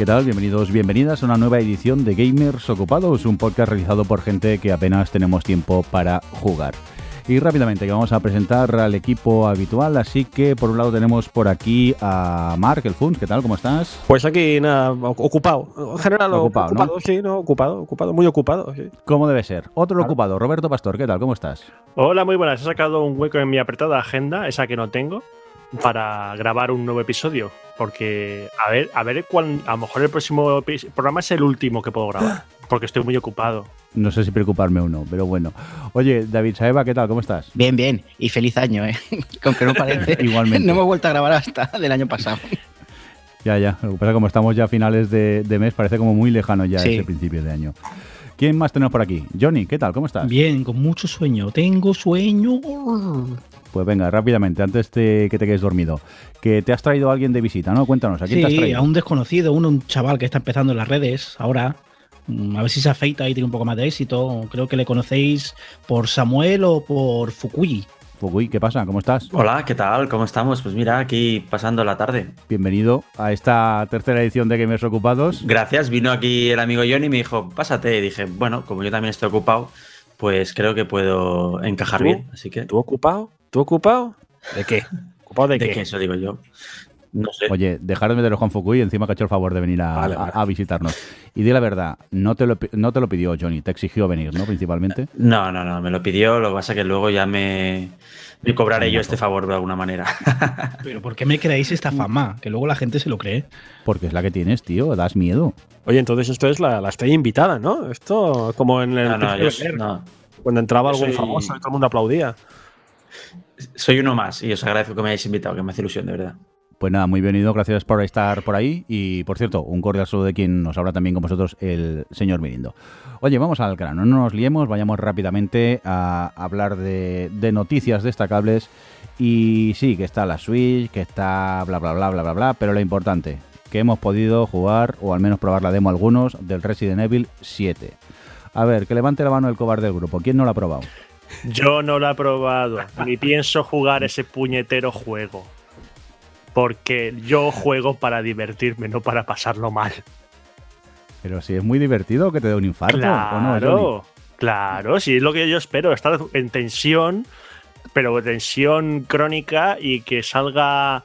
¿Qué tal? Bienvenidos, bienvenidas a una nueva edición de Gamers Ocupados, un podcast realizado por gente que apenas tenemos tiempo para jugar. Y rápidamente que vamos a presentar al equipo habitual, así que por un lado tenemos por aquí a Mark, el Funs, ¿qué tal? ¿Cómo estás? Pues aquí nada, ocupado. En general ocupado, ocupado ¿no? sí, no, ocupado, ocupado, muy ocupado, sí. ¿Cómo debe ser? Otro ocupado, Roberto Pastor, ¿qué tal? ¿Cómo estás? Hola, muy buenas. He sacado un hueco en mi apretada agenda, esa que no tengo, para grabar un nuevo episodio. Porque, a ver, a ver cuál, a lo mejor el próximo programa es el último que puedo grabar. Porque estoy muy ocupado. No sé si preocuparme o no, pero bueno. Oye, David Saeva, ¿qué tal? ¿Cómo estás? Bien, bien. Y feliz año, ¿eh? Con que no parece. Igualmente. No hemos vuelto a grabar hasta del año pasado. Ya, ya. Lo que pasa es que como estamos ya a finales de, de mes, parece como muy lejano ya Sí. ese principio de año. ¿Quién más tenemos por aquí? Johnny, ¿qué tal? ¿Cómo estás? Bien, con mucho sueño. Tengo sueño. Pues venga, rápidamente, antes de que te quedes dormido. Que te has traído a alguien de visita, ¿no? Cuéntanos, ¿a quién te has Sí, traído? a un desconocido, uno, un chaval que está empezando en las redes ahora. Mm, A ver si se afeita y tiene un poco más de éxito. Creo que le conocéis por Samuel o por Fukui. Fukui, ¿qué pasa? ¿Cómo estás? Hola, ¿qué tal? ¿Cómo estamos? Pues mira, aquí pasando la tarde. Bienvenido a esta tercera edición de Gamers Ocupados. Gracias, vino aquí el amigo Johnny y me dijo, pásate. Y dije, bueno, como yo también estoy ocupado, pues creo que puedo encajar ¿Tú? bien. Así que, ¿Tú ocupado? ¿Tú ocupado? ¿De qué? ¿Ocupado de, ¿de qué? qué? Eso digo yo. No sé. Oye, dejar de meter a Juan Fukui, encima que ha hecho el favor de venir a, Vale, a- vale. a visitarnos. Y di la verdad, no te, lo, no te lo pidió Johnny, te exigió venir, ¿no? Principalmente. No, no, no, me lo pidió, lo que pasa es que luego ya me, me cobraré yo este favor de alguna manera. Pero ¿por qué me creéis esta fama? Que luego la gente se lo cree. Porque es la que tienes, tío, das miedo. Oye, entonces esto es la, la estrella invitada, ¿no? Esto como en el No, no, yo no. cuando entraba yo algún soy- famoso y todo el mundo aplaudía. Soy uno más y os agradezco que me hayáis invitado, que me hace ilusión, de verdad. Pues nada, muy bienvenido, gracias por estar por ahí. Y por cierto, un cordial saludo de quien nos habla también con vosotros, el señor Mirindo. Oye, vamos al grano, no nos liemos, vayamos rápidamente a hablar de, de noticias destacables. Y sí, que está la Switch, que está bla bla bla bla bla bla, pero lo importante, que hemos podido jugar, o al menos probar la demo algunos, del Resident Evil 7. A ver, que levante la mano el cobarde del grupo. ¿Quién no lo ha probado? Yo no lo he probado, ni pienso jugar ese puñetero juego. Porque yo juego para divertirme, no para pasarlo mal. Pero si es muy divertido, que te dé un infarto. ¿o no? Claro, claro, sí, es lo que yo espero, estar en tensión, pero tensión crónica y que salga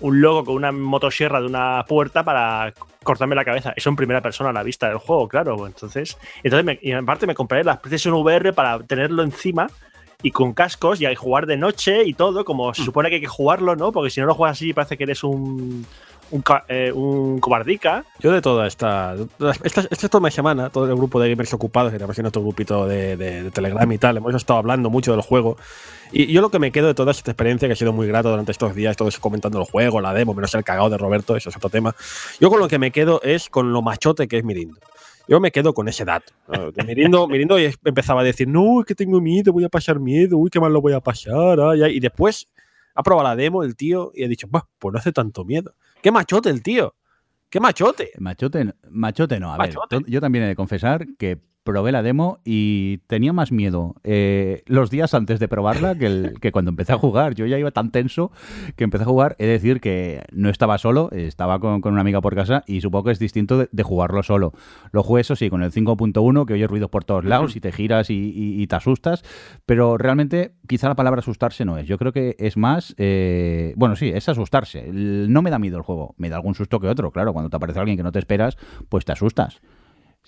un loco con una motosierra de una puerta para cortarme la cabeza. Eso en primera persona a la vista del juego, claro. Entonces, entonces me, y aparte me compraré las PlayStation VR para tenerlo encima y con cascos y jugar de noche y todo, como se supone que hay que jugarlo, ¿no? Porque si no lo juegas así parece que eres un, un, eh, un cobardica. Yo de toda esta, esta, esta toda semana, todo el grupo de gamers ocupados, que también otro grupito de, de- de Telegram y tal, hemos estado hablando mucho del juego. Y yo lo que me quedo de toda esta experiencia, que ha sido muy grato durante estos días, todos comentando el juego, la demo, menos el cagado de Roberto, eso es otro tema. Yo con lo que me quedo es con lo machote que es Mirindo. Yo me quedo con ese dato. ¿no? Mirindo, Mirindo empezaba a decir, no, es que tengo miedo, voy a pasar miedo, uy, qué mal lo voy a pasar. ay, ay". Y después ha probado la demo el tío y ha dicho, "Bah, pues no hace tanto miedo. Qué machote el tío. Qué machote. Machote, machote no. A Machote. ver, yo también he de confesar que probé la demo y tenía más miedo eh, los días antes de probarla que, el- que cuando empecé a jugar. Yo ya iba tan tenso que empecé a jugar. He de decir que no estaba solo, estaba con, con una amiga por casa y supongo que es distinto de, de jugarlo solo. Lo jugué, eso sí, con el 5.1, que oyes ruidos por todos lados y te giras y, y- y te asustas. Pero realmente, quizá la palabra asustarse no es. Yo creo que es más. eh, bueno, sí, es asustarse. No me da miedo el juego. Me da algún susto que otro. Claro, cuando te aparece alguien que no te esperas, pues te asustas.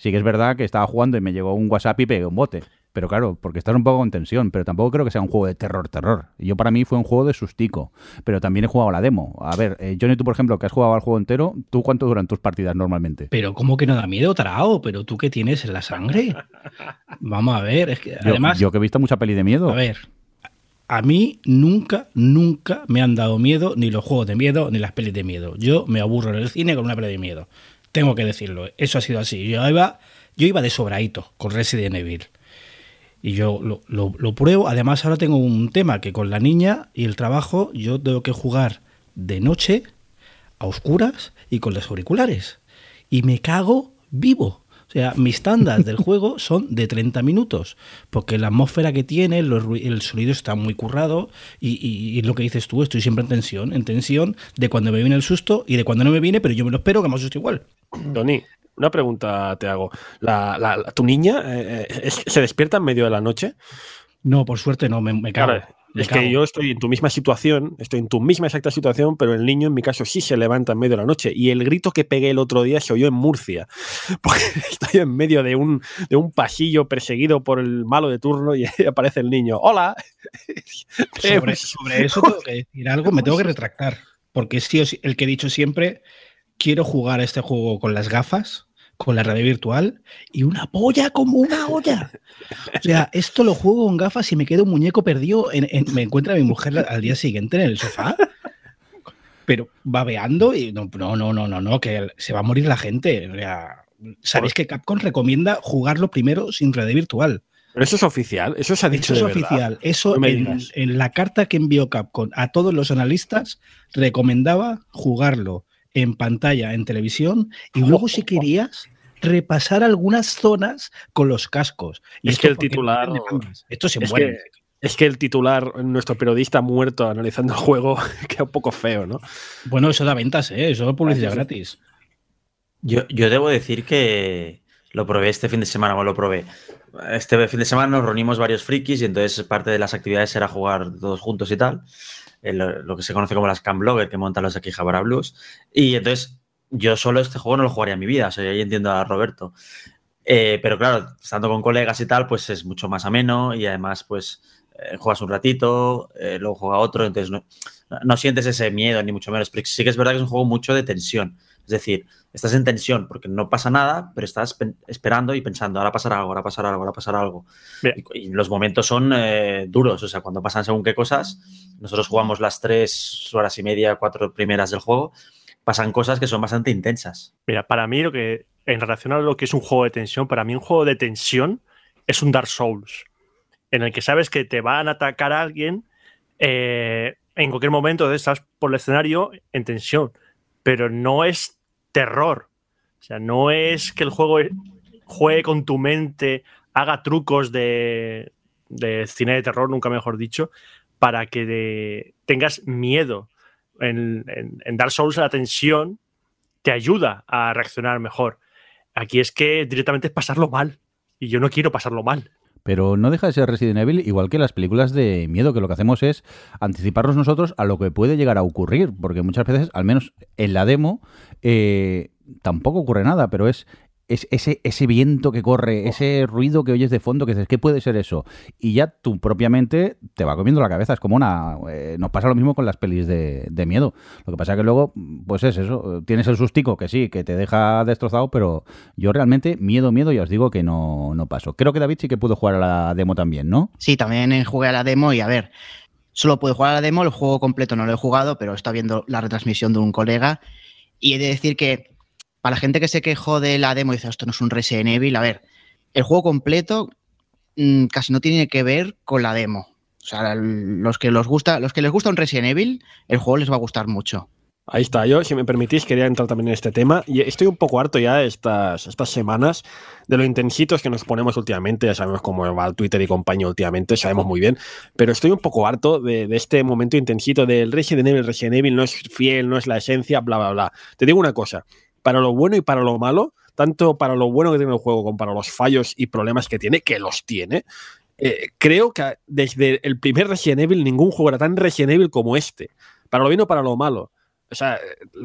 Sí que es verdad que estaba jugando y me llegó un WhatsApp y pegué un bote. Pero claro, porque estás un poco en tensión. Pero tampoco creo que sea un juego de terror, terror. Y Yo para mí fue un juego de sustico. Pero también he jugado a la demo. A ver, eh, Johnny, tú por ejemplo, que has jugado al juego entero, ¿tú cuánto duran tus partidas normalmente? Pero ¿cómo que no da miedo, Tarao? ¿Pero tú qué tienes en la sangre? Vamos a ver, es que Yo, además... yo que he visto mucha peli de miedo. A ver, a mí nunca, nunca me han dado miedo ni los juegos de miedo ni las pelis de miedo. Yo me aburro en el cine con una peli de miedo. Tengo que decirlo. Eso ha sido así. Yo iba, yo iba de sobradito con Resident Evil. Y yo lo, lo- pruebo. Además, ahora tengo un tema que con la niña y el trabajo yo tengo que jugar de noche, a oscuras y con los auriculares. Y me cago vivo. O sea, mis tandas del juego son de 30 minutos, porque la atmósfera que tiene, los el sonido está muy currado y, y- y lo que dices tú, estoy siempre en tensión, en tensión de cuando me viene el susto y de cuando no me viene, pero yo me lo espero que me asuste igual. Tony, una pregunta te hago. La, la- la- ¿Tu niña eh, eh, es- se despierta en medio de la noche? No, por suerte no, me, me cago. Claro, me es cago. que yo estoy en tu misma situación, estoy en tu misma exacta situación, pero el niño en mi caso sí se levanta en medio de la noche. Y el grito que pegué el otro día se oyó en Murcia. Porque estoy en medio de un, de un pasillo perseguido por el malo de turno y aparece el niño. ¡Hola! Sobre, sobre eso tengo que decir algo, me tengo que retractar. Porque sí, el que he dicho siempre, quiero jugar a este juego con las gafas, con la realidad virtual y una polla como una olla. O sea, esto lo juego con gafas y me quedo un muñeco perdido. En, en- me encuentra mi mujer al día siguiente en el sofá. Pero babeando y no, no, no, no, no, no, que se va a morir la gente. O sea, Sabéis que Capcom recomienda jugarlo primero sin realidad virtual. Pero eso es oficial, eso se ha dicho Eso es de verdad. oficial. Eso No en la carta que envió Capcom a todos los analistas recomendaba jugarlo en pantalla, en televisión, y luego si querías repasar algunas zonas con los cascos. Y Es que el titular-. Esto se es muere. Es que el titular, nuestro periodista muerto analizando el juego, queda un poco feo, ¿no? Bueno, eso da ventas, ¿eh? Eso es publicidad gratis. Yo, yo debo decir que lo probé este fin de semana, o lo probé. Este fin de semana nos reunimos varios frikis y entonces parte de las actividades era jugar todos juntos y tal. El- lo que se conoce como las Blogger que montan los aquí Jabara Blues. Y entonces yo solo este juego no lo jugaría en mi vida, o sea, ahí entiendo a Roberto. Eh, pero claro, estando con colegas y tal, pues es mucho más ameno y además, pues eh, juegas un ratito, eh, luego juega otro, entonces no, no sientes ese miedo, ni mucho menos. Pero sí que es verdad que es un juego mucho de tensión. Es decir, estás en tensión porque no pasa nada, pero estás esperando y pensando, ahora pasará algo, ahora pasará algo, ahora pasará algo. Y los momentos son eh, duros, o sea, cuando pasan según qué cosas, nosotros jugamos las tres horas y media, cuatro primeras del juego, pasan cosas que son bastante intensas. Mira, para mí lo que, en relación a lo que es un juego de tensión, para mí un juego de tensión es un Dark Souls, en el que sabes que te van a atacar a alguien eh, en cualquier momento, estás por el escenario en tensión, pero no es terror. O sea, no es que el juego juegue con tu mente, haga trucos de, de cine de terror, nunca mejor dicho, para que tengas miedo. En, en, en Dark Souls la tensión te ayuda a reaccionar mejor. Aquí es que directamente es pasarlo mal. Y yo no quiero pasarlo mal. Pero no deja de ser Resident Evil igual que las películas de miedo, que lo que hacemos es anticiparnos nosotros a lo que puede llegar a ocurrir, porque muchas veces, al menos en la demo, eh, tampoco ocurre nada, pero es, es ese, ese viento que corre, ese ruido que oyes de fondo, que dices, ¿qué puede ser eso? Y ya tú propiamente te va comiendo la cabeza, es como una... eh, nos pasa lo mismo con las pelis de, de miedo. Lo que pasa que luego, pues es eso, tienes el sustico que sí, que te deja destrozado, pero yo realmente miedo, miedo, ya os digo que no, no paso. Creo que David sí que pudo jugar a la demo también, ¿no? Sí, también eh, jugué a la demo y a ver, solo puedo jugar a la demo, el juego completo no lo he jugado, pero está viendo la retransmisión de un colega y he de decir que para la gente que se quejó de la demo y dice, esto no es un Resident Evil, a ver, el juego completo mm, casi no tiene que ver con la demo. O sea, los que, los, gusta, los que les gusta un Resident Evil, el juego les va a gustar mucho. Ahí está, yo, si me permitís, quería entrar también en este tema. Y estoy un poco harto ya estas, estas semanas de lo intensitos que nos ponemos últimamente. Ya sabemos cómo va el Twitter y compañía últimamente, sabemos muy bien. Pero estoy un poco harto de, de este momento intensito del Resident Evil. Resident Evil no es fiel, no es la esencia, bla, bla, bla. Te digo una cosa: para lo bueno y para lo malo, tanto para lo bueno que tiene el juego como para los fallos y problemas que tiene, que los tiene. eh, creo que desde el primer Resident Evil ningún juego era tan Resident Evil como este. Para lo bien o para lo malo o sea,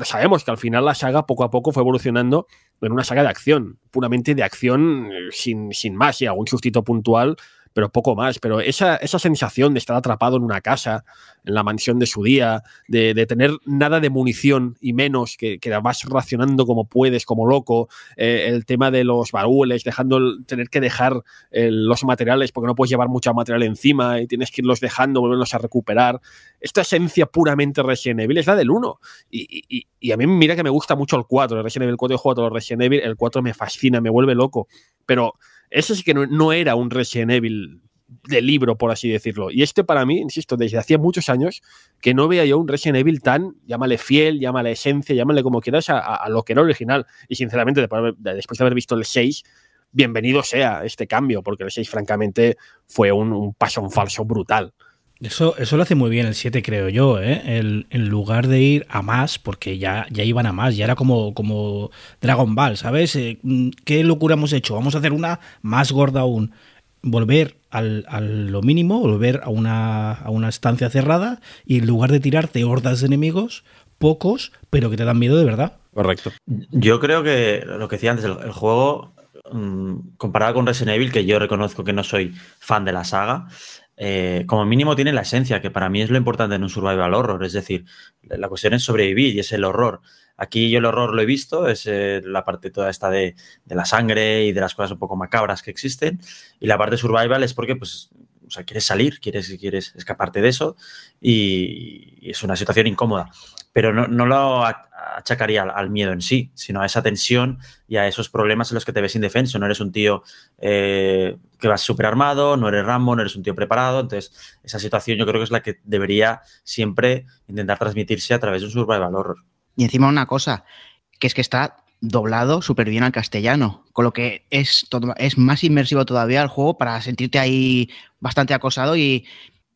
sabemos que al final la saga poco a poco fue evolucionando en una saga de acción, puramente de acción eh, sin, sin más, y algún sustito puntual, pero poco más. Pero esa, esa sensación de estar atrapado en una casa, en la mansión de su día, de, de tener nada de munición y menos, que, que vas racionando como puedes, como loco, eh, el tema de los baúles, dejando el- tener que dejar eh, los materiales porque no puedes llevar mucho material encima y tienes que irlos dejando, volverlos a recuperar. Esta esencia puramente Resident Evil es la del 1. Y, y- y a mí mira que me gusta mucho el 4, el Resident Evil 4 yo juego a los Resident Evil, el 4 me fascina, me vuelve loco, pero ese sí que no, era un Resident Evil de libro, por así decirlo. Y este para mí, insisto, desde hacía muchos años que no veía yo un Resident Evil tan, llámale fiel, llámale esencia, llámale como quieras, a, lo que era original. Y sinceramente, después de haber visto el 6, bienvenido sea este cambio, porque el 6 francamente fue un, un paso en falso brutal. Eso, eso lo hace muy bien el 7, creo yo, ¿eh? El, en lugar de ir a más, porque ya, ya iban a más, ya era como, como Dragon Ball, ¿sabes? Eh, ¿Qué locura hemos hecho? Vamos a hacer una más gorda aún. Volver al, a lo mínimo, volver a una, a una estancia cerrada y en lugar de tirarte hordas de enemigos, pocos, pero que te dan miedo de verdad. Correcto. Yo creo que lo que decía antes, el, el juego, mmm, comparado con Resident Evil, que yo reconozco que no soy fan de la saga, eh, como mínimo tiene la esencia, que para mí es lo importante en un survival horror. Es decir, la cuestión es sobrevivir y es el horror. Aquí yo el horror lo he visto, es eh, la parte toda esta de, de, la sangre y de las cosas un poco macabras que existen. Y la parte survival es porque, pues, quieres salir, quieres, quieres escaparte de eso y, y es una situación incómoda. Pero no, no lo achacaría al, al, miedo en sí, sino a esa tensión y a esos problemas en los que te ves indefenso. No eres un tío eh, que vas súper armado, no eres Rambo, no eres un tío preparado. Entonces, esa situación yo creo que es la que debería siempre intentar transmitirse a través de un survival horror. Y encima una cosa, que es que está doblado súper bien al castellano, con lo que es, todo, es más inmersivo todavía el juego para sentirte ahí bastante acosado y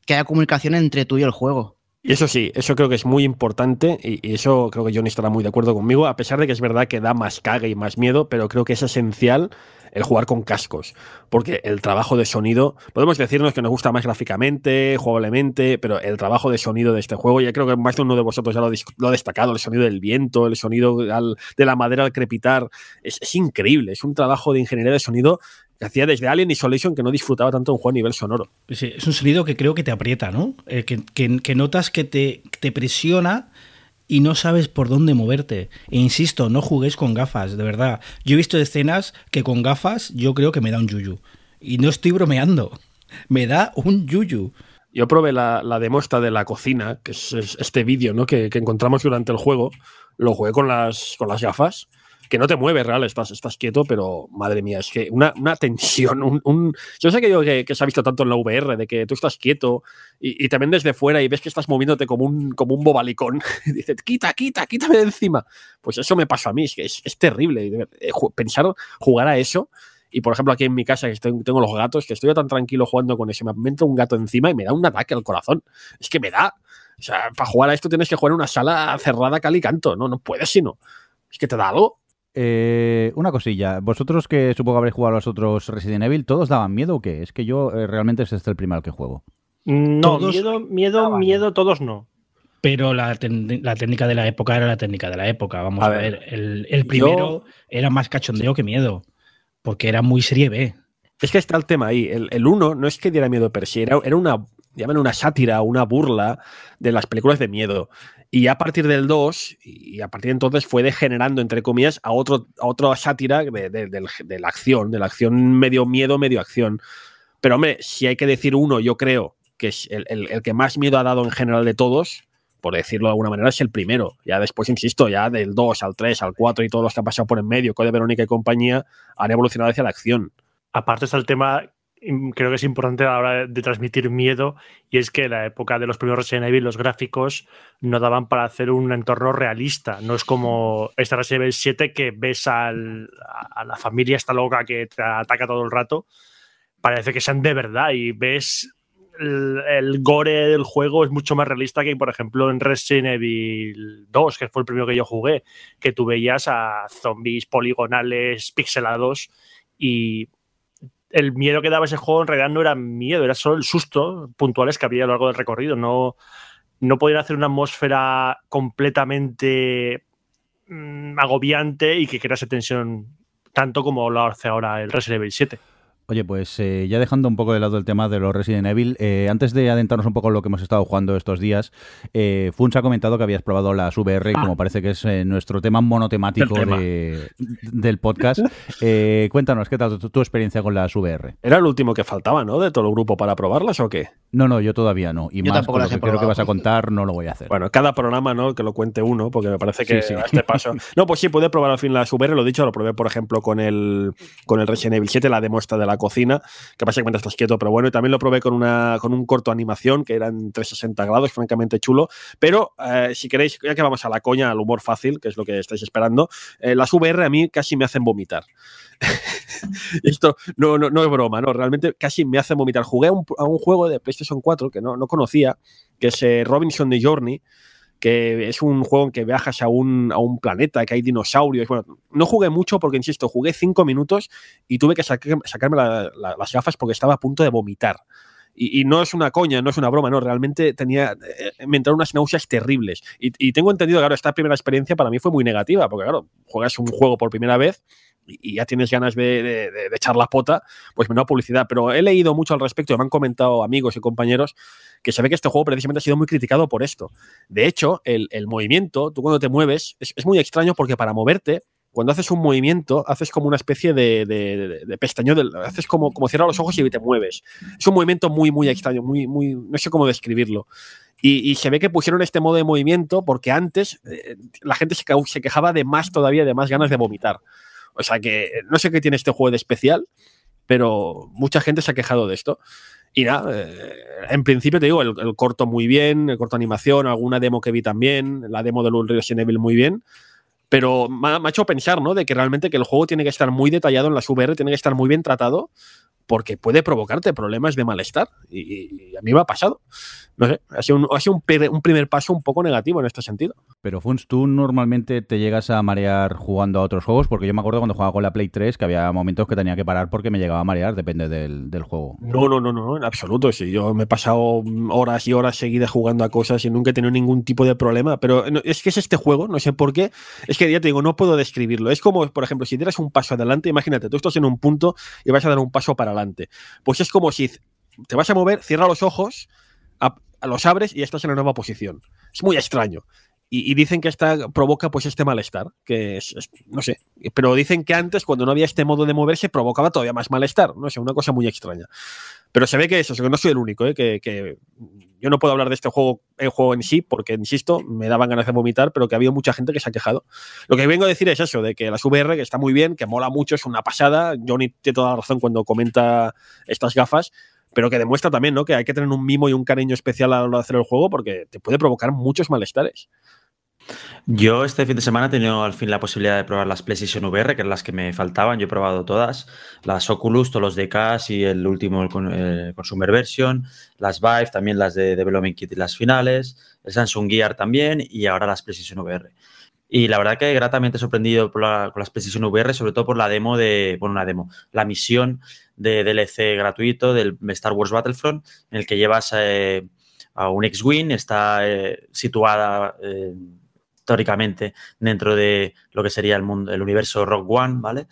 que haya comunicación entre tú y el juego. Y eso sí, eso creo que es muy importante y, eso creo que Johnny estará muy de acuerdo conmigo, a pesar de que es verdad que da más cague y más miedo, pero creo que es esencial el jugar con cascos, porque el trabajo de sonido, podemos decirnos que nos gusta más gráficamente, jugablemente, pero el trabajo de sonido de este juego, ya creo que más de uno de vosotros ya lo, lo ha destacado, el sonido del viento, el sonido al, de la madera al crepitar, es, es increíble, es un trabajo de ingeniería de sonido que hacía desde Alien Isolation que no disfrutaba tanto un juego a nivel sonoro. Sí, es un sonido que creo que te aprieta, ¿no? Eh, que, que, que, notas que te, te, presiona y no sabes por dónde moverte. E insisto, no juguéis con gafas, de verdad. Yo he visto escenas que con gafas yo creo que me da un yuyu. Y no estoy bromeando. Me da un yuyu. Yo probé la, la demo esta de la cocina, que es, es este vídeo ¿no? que, que, encontramos durante el juego. Lo jugué con las, con las gafas que no te mueves, real, estás, estás quieto, pero madre mía, es que una, una tensión, un, un, Yo sé que, yo, que, se ha visto tanto en la VR, de que tú estás quieto y, y, también desde fuera y ves que estás moviéndote como un, como un bobalicón. y dices, quita, quita, quítame de encima. Pues eso me pasó a mí, es que es, terrible. Pensar jugar a eso. Y por ejemplo, aquí en mi casa, que tengo los gatos, que estoy tan tranquilo jugando con ese, me entra un gato encima y me da un ataque al corazón. Es que me da. O sea, para jugar a esto tienes que jugar en una sala cerrada cal y canto. No, no puedes sino. Es que te da algo. Eh, una cosilla, vosotros que supongo habréis jugado a los otros Resident Evil, ¿todos daban miedo o qué? Es que yo eh, realmente es este el primero que juego. No, ¿Todos? miedo, miedo, miedo, todos no. Pero la, la, técnica de la época era la técnica de la época. Vamos a, a ver, ver, el, el primero yo... era más cachondeo que miedo, porque era muy serie B. Es que está el tema ahí. El, el uno no es que diera miedo per se, era, era una, llaman una sátira, una burla de las películas de miedo. Y a partir del 2, y a partir de entonces fue degenerando, entre comillas, a, otro, a otra sátira de, la acción, de la acción medio miedo, medio acción. Pero hombre, si hay que decir uno, yo creo que es el, el, el, que más miedo ha dado en general de todos, por decirlo de alguna manera, es el primero. Ya después, insisto, ya del 2 al 3, al 4 y todos los que han pasado por en medio, Code Verónica y compañía, han evolucionado hacia la acción. Aparte está el tema creo que es importante a la hora de transmitir miedo y es que en la época de los primeros Resident Evil los gráficos no daban para hacer un entorno realista. No es como esta Resident Evil 7 que ves al, a la familia esta loca que te ataca todo el rato. Parece que sean de verdad y ves el, el, gore del juego es mucho más realista que, por ejemplo, en Resident Evil 2, que fue el primero que yo jugué, que tú veías a zombies poligonales pixelados y el miedo que daba ese juego en realidad no era miedo, era solo el susto puntuales que había a lo largo del recorrido. No, no podían hacer una atmósfera completamente mmm, agobiante y que crease tensión tanto como lo hace ahora el Resident Evil 7. Oye, pues eh, ya dejando un poco de lado el tema de los Resident Evil, eh, antes de adentrarnos un poco en lo que hemos estado jugando estos días, eh, Funs ha comentado que habías probado las VR, ah. como parece que es eh, nuestro tema monotemático tema. De, del podcast. Eh, cuéntanos, ¿qué tal tu, tu, experiencia con las VR? Era el último que faltaba, ¿no? De todo el grupo para probarlas o qué? No, no, yo todavía no. Y yo más con lo que creo que vas a contar, no lo voy a hacer. Bueno, cada programa, ¿no? Que lo cuente uno, porque me parece que sí, sí. a este paso. No, pues sí, pude probar al fin las VR, lo he dicho, lo probé, por ejemplo, con el, con el Resident Evil 7, la demuestra de la cocina que básicamente estás quieto, pero bueno, y también lo probé con, una, con un corto animación que eran 360 grados, francamente chulo, pero eh, si queréis, ya que vamos a la coña, al humor fácil, que es lo que estáis esperando, eh, las VR a mí casi me hacen vomitar. esto no, no, no, es broma, no, realmente casi me hace vomitar. Jugué a un, juego de PlayStation 4 que no, no conocía, que es eh, Robinson the Journey, que es un juego en que viajas a un, a un planeta, que hay dinosaurios. Bueno, no jugué mucho porque, insisto, jugué cinco minutos y tuve que sacar, sacarme la, la, las gafas porque estaba a punto de vomitar. Y, y, no es una coña, no es una broma, no, realmente tenía, eh, me entraron unas náuseas terribles. Y, y, tengo entendido, claro, esta primera experiencia para mí fue muy negativa, porque claro, juegas un juego por primera vez y ya tienes ganas de, de, de, echar la pota, pues menuda publicidad. Pero he leído mucho al respecto, me han comentado amigos y compañeros que se ve que este juego precisamente ha sido muy criticado por esto. De hecho, el, el movimiento, tú cuando te mueves, es, es, muy extraño porque para moverte, cuando haces un movimiento, haces como una especie de, de, de pestañeo, haces como, como cierras los ojos y te mueves. Es un movimiento muy, muy extraño, muy, muy, no sé cómo describirlo. Y, y, se ve que pusieron este modo de movimiento porque antes eh, la gente se, se, quejaba de más todavía, de más ganas de vomitar. O sea que no sé qué tiene este juego de especial, pero mucha gente se ha quejado de esto. Y nada, eh, en principio te digo, el, el, corto muy bien, el corto animación, alguna demo que vi también, la demo del Resident Evil muy bien. Pero me ha, me ha hecho pensar, ¿no? De que realmente que el juego tiene que estar muy detallado en las VR, tiene que estar muy bien tratado, porque puede provocarte problemas de malestar. Y, y a mí me ha pasado. No sé, ha sido, un, ha sido un, un, primer paso un poco negativo en este sentido. Pero, Funs, ¿tú normalmente te llegas a marear jugando a otros juegos? Porque yo me acuerdo cuando jugaba con la Play 3 que había momentos que tenía que parar porque me llegaba a marear, depende del, del juego. No, no, no, no, en absoluto. Sí, yo me he pasado horas y horas seguidas jugando a cosas y nunca he tenido ningún tipo de problema. Pero es que es este juego, no sé por qué. Es que ya te digo, no puedo describirlo. Es como, por ejemplo, si dieras un paso adelante, imagínate, tú estás en un punto y vas a dar un paso para adelante. Pues es como si te vas a mover, cierra los ojos, los abres y estás en la nueva posición. Es muy extraño. Y, y, dicen que esta provoca pues este malestar, que es, es, no sé, pero dicen que antes cuando no había este modo de moverse provocaba todavía más malestar, no sé, una cosa muy extraña. Pero se ve que eso, que no soy el único, ¿eh? que, que, yo no puedo hablar de este juego, el juego en sí, porque, insisto, me daban ganas de vomitar, pero que había mucha gente que se ha quejado. Lo que vengo a decir es eso, de que las VR, que está muy bien, que mola mucho, es una pasada, Johnny tiene toda la razón cuando comenta estas gafas, pero que demuestra también ¿no? que hay que tener un mimo y un cariño especial a la hora de hacer el juego porque te puede provocar muchos malestares. Yo este fin de semana he tenido al fin la posibilidad de probar las PlayStation VR, que eran las que me faltaban. Yo he probado todas, las Oculus, todos los DKs y el último el, eh, Consumer Version, las Vive, también las de Development Kit y las finales, el Samsung Gear también y ahora las PlayStation VR. Y la verdad que gratamente sorprendido por la, con las PlayStation VR, sobre todo por la demo de, bueno, una demo, la misión de DLC gratuito del Star Wars Battlefront, en el que llevas eh, a un X-Wing, está eh, situada históricamente dentro de lo que sería el, mundo, el universo Rock One, ¿vale?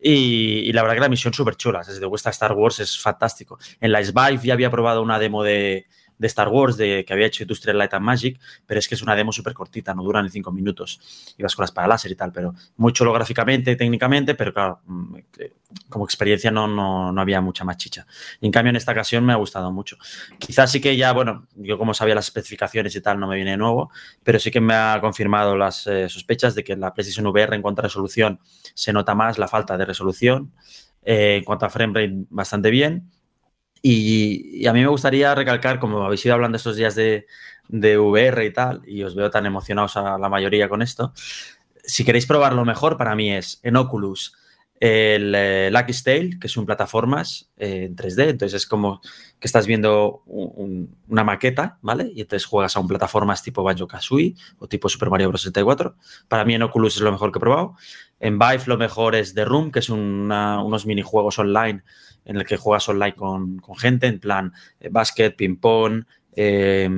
Y, la verdad que la misión súper chula, si te gusta Star Wars es fantástico. En la Svive ya había probado una demo de, de Star Wars de, que había hecho Industrial Light and Magic, pero es que es una demo súper cortita, no dura ni cinco minutos. Ibas con las para láser y tal, pero muy chulo gráficamente, técnicamente, pero claro, mm, como experiencia no, no, no, había mucha más chicha. Y en cambio, en esta ocasión me ha gustado mucho. Quizás sí que ya, bueno, yo como sabía las especificaciones y tal, no me viene de nuevo, pero sí que me ha confirmado las eh, sospechas de que la PlayStation VR en cuanto a resolución se nota más la falta de resolución. Eh, en cuanto a frame rate, bastante bien y, a mí me gustaría recalcar, como habéis ido hablando estos días de, de VR y tal, y os veo tan emocionados a la mayoría con esto, si queréis probarlo mejor, para mí es en Oculus el eh, Lucky Tale, que es un plataformas eh, en 3D, entonces es como que estás viendo un, un, una maqueta, ¿vale? Y entonces juegas a un plataformas tipo Banjo-Kazooie o tipo Super Mario Bros. 64. Para mí en Oculus es lo mejor que he probado. En Vive lo mejor es The Room, que es una, unos minijuegos online en el que juegas online con, con gente, en plan eh, básquet, ping-pong, eh,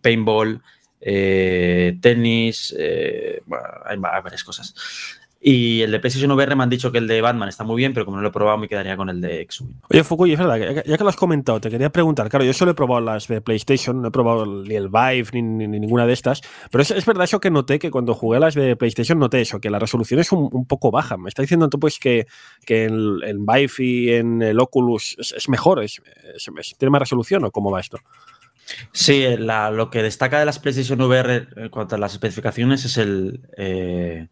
paintball, eh, tenis, bueno, hay, hay varias cosas. Y el de PlayStation VR me han dicho que el de Batman está muy bien, pero como no lo he probado, me quedaría con el de X-Wing. Oye, Foucault, es verdad, ya que lo has comentado, te quería preguntar. Claro, yo solo he probado las de PlayStation, no he probado ni el Vive ni, ni, ni ninguna de estas, pero es, es, verdad eso que noté que cuando jugué las de PlayStation noté eso, que la resolución es un, poco baja. Me está diciendo tú, pues, que, que en, en Vive y en el Oculus es, es mejor, es, tiene más resolución o cómo va esto? Sí, lo que destaca de las PlayStation VR en cuanto a las especificaciones es el, eh,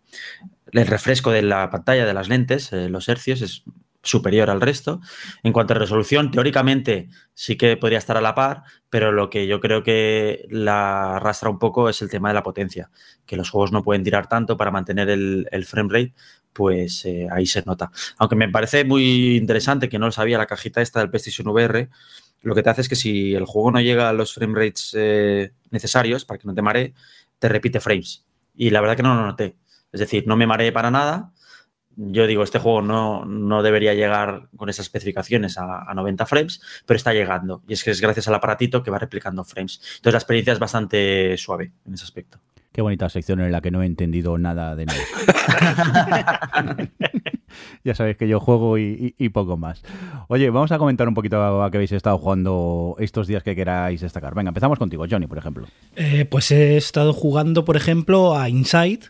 el refresco de la pantalla de las lentes, eh, los hercios, es superior al resto. En cuanto a resolución, teóricamente sí que podría estar a la par, pero lo que yo creo que la arrastra un poco es el tema de la potencia, que los juegos no pueden tirar tanto para mantener el, el frame rate pues eh, ahí se nota. Aunque me parece muy interesante que no lo sabía la cajita esta del PlayStation VR, lo que te hace es que si el juego no llega a los frame rates eh, necesarios para que no te maree, te repite frames. Y la verdad que no lo noté. Es decir, no me mareé para nada. Yo digo, este juego no, no debería llegar con esas especificaciones a, a 90 frames, pero está llegando. Y es que es gracias al aparatito que va replicando frames. Entonces la experiencia es bastante suave en ese aspecto. Qué bonita sección en la que no he entendido nada de nada. ya sabéis que yo juego y, poco más. Oye, vamos a comentar un poquito a qué habéis estado jugando estos días que queráis destacar. Venga, empezamos contigo, Johnny, por ejemplo. Eh, pues he estado jugando, por ejemplo, a Inside,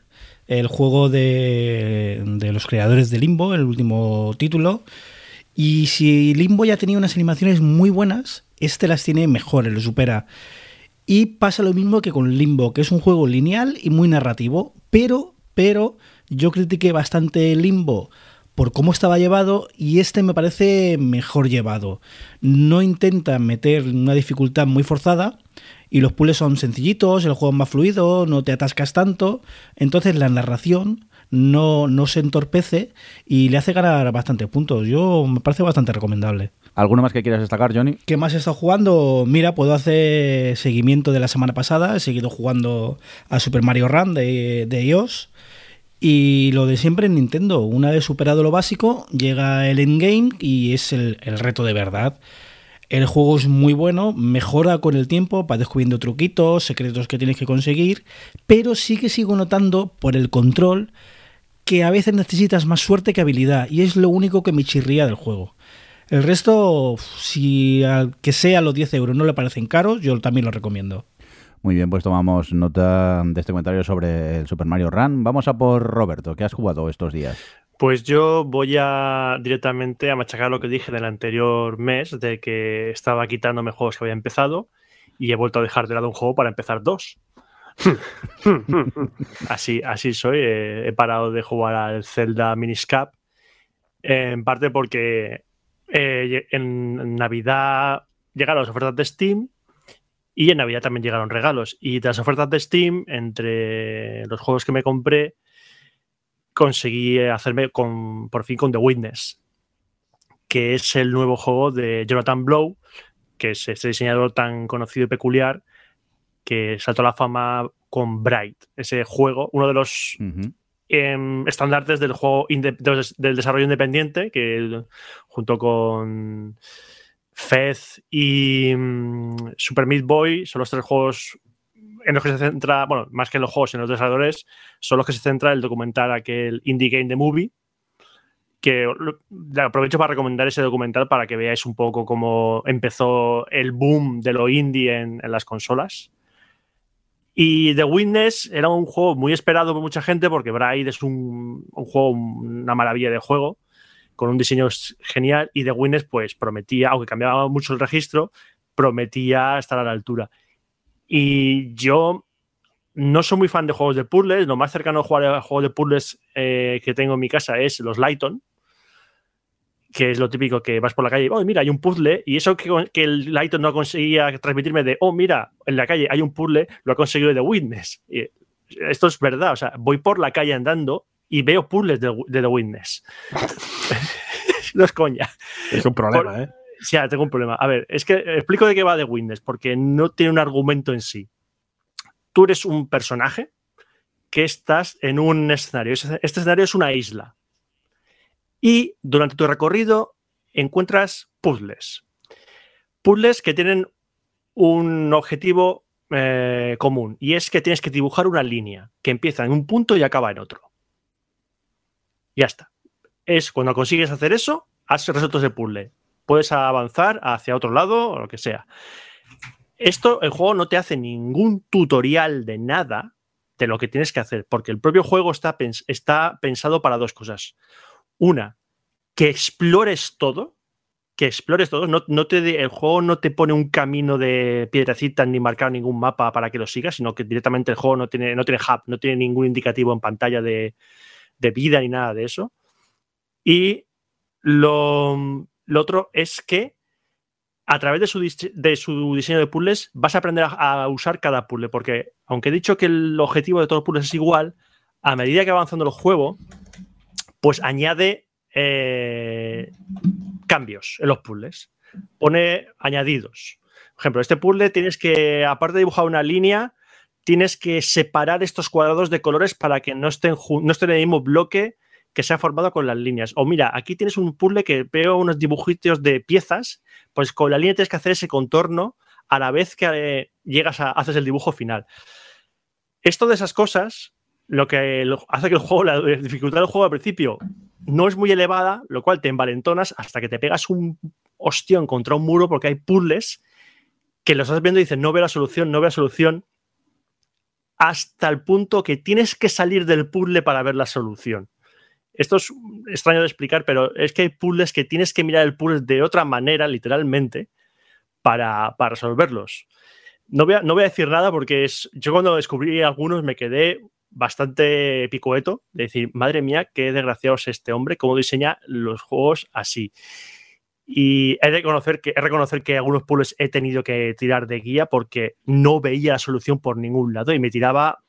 el juego de, de los creadores de Limbo, el último título. Y si Limbo ya tenía unas animaciones muy buenas, este las tiene mejores, lo supera. Y pasa lo mismo que con Limbo, que es un juego lineal y muy narrativo, pero, pero yo critiqué bastante Limbo por cómo estaba llevado y este me parece mejor llevado. No intenta meter una dificultad muy forzada y los puzzles son sencillitos, el juego es más fluido, no te atascas tanto, entonces la narración no, no se entorpece y le hace ganar bastantes puntos. Yo me parece bastante recomendable. ¿Alguno más que quieras destacar, Johnny? ¿Qué más he estado jugando? Mira, puedo hacer seguimiento de la semana pasada. He seguido jugando a Super Mario Run de, de iOS. Y lo de siempre en Nintendo. Una vez superado lo básico, llega el endgame y es el, reto de verdad. El juego es muy bueno, mejora con el tiempo, vas descubriendo truquitos, secretos que tienes que conseguir, pero sí que sigo notando por el control que a veces necesitas más suerte que habilidad y es lo único que me chirría del juego. El resto, si al que sea los 10 euros no le parecen caros, yo también lo recomiendo. Muy bien, pues tomamos nota de este comentario sobre el Super Mario Run. Vamos a por Roberto, ¿qué has jugado estos días? Pues yo voy a directamente a machacar lo que dije del anterior mes, de que estaba quitándome juegos que había empezado y he vuelto a dejar de lado un juego para empezar dos. así, así soy. He parado de jugar al Zelda Miniscap. En parte porque eh, en Navidad llegaron las ofertas de Steam y en Navidad también llegaron regalos. Y de las ofertas de Steam, entre los juegos que me compré, conseguí hacerme con, por fin con The Witness, que es el nuevo juego de Jonathan Blow, que es este diseñador tan conocido y peculiar que saltó a la fama con Bright, ese juego, uno de los uh -huh. eh, estandartes del juego del desarrollo independiente, que junto con Fez y um, Super Meat Boy son los tres juegos en los que se centra, bueno, más que en los juegos, en los desarrolladores, son los que se centra el documental aquel Indie Game The Movie, que aprovecho para recomendar ese documental para que veáis un poco cómo empezó el boom de lo indie en, las consolas. Y The Witness era un juego muy esperado por mucha gente porque Braid es un, juego, una maravilla de juego, con un diseño genial y The Witness pues prometía, aunque cambiaba mucho el registro, prometía estar a la altura. Y yo no soy muy fan de juegos de puzzles, lo más cercano a jugar a juegos de puzzles eh, que tengo en mi casa es los Lighton, que es lo típico que vas por la calle y, oh, mira, hay un puzzle, y eso que, que el Lighton no conseguía transmitirme de, oh, mira, en la calle hay un puzzle, lo ha conseguido The Witness. Esto es verdad, o sea, voy por la calle andando y veo puzzles de, de The Witness. no es coña. Es un problema, por, ¿eh? Sí, tengo un problema. A ver, es que explico de qué va The Witness, porque no tiene un argumento en sí. Tú eres un personaje que estás en un escenario. Este escenario es una isla y durante tu recorrido encuentras puzzles. Puzzles que tienen un objetivo eh, común y es que tienes que dibujar una línea que empieza en un punto y acaba en otro. Ya está. Es cuando consigues hacer eso, has resuelto ese puzzle. Puedes avanzar hacia otro lado o lo que sea. Esto, el juego no te hace ningún tutorial de nada de lo que tienes que hacer, porque el propio juego está, está pensado para dos cosas. Una, que explores todo, que explores todo. No, no te, el juego no te pone un camino de piedrecitas ni marcar ningún mapa para que lo sigas, sino que directamente el juego no tiene, no tiene hub, no tiene ningún indicativo en pantalla de, de vida ni nada de eso. Y lo, otro es que a través de su, de su diseño de puzzles vas a aprender a, a, usar cada puzzle, porque aunque he dicho que el objetivo de todos los puzzles es igual, a medida que va avanzando el juego, pues añade eh, cambios en los puzzles. Pone añadidos. Por ejemplo, este puzzle tienes que, aparte de dibujar una línea, tienes que separar estos cuadrados de colores para que no estén, no estén en el mismo bloque que se ha formado con las líneas. O mira, aquí tienes un puzzle que veo unos dibujitos de piezas, pues con la línea tienes que hacer ese contorno a la vez que eh, llegas a haces el dibujo final. Esto de esas cosas, lo que hace que el juego, la dificultad del juego al principio no es muy elevada, lo cual te envalentonas hasta que te pegas un ostión contra un muro porque hay puzzles que los estás viendo y dices, no veo la solución, no veo la solución, hasta el punto que tienes que salir del puzzle para ver la solución. Esto es extraño de explicar, pero es que hay puzzles que tienes que mirar el puzzle de otra manera, literalmente, para, resolverlos. No voy, a, no voy, a, decir nada porque es, yo cuando descubrí algunos me quedé bastante picoeto de decir, madre mía, qué desgraciado es este hombre, cómo diseña los juegos así. Y he de reconocer que, he reconocer que algunos puzzles he tenido que tirar de guía porque no veía la solución por ningún lado y me tiraba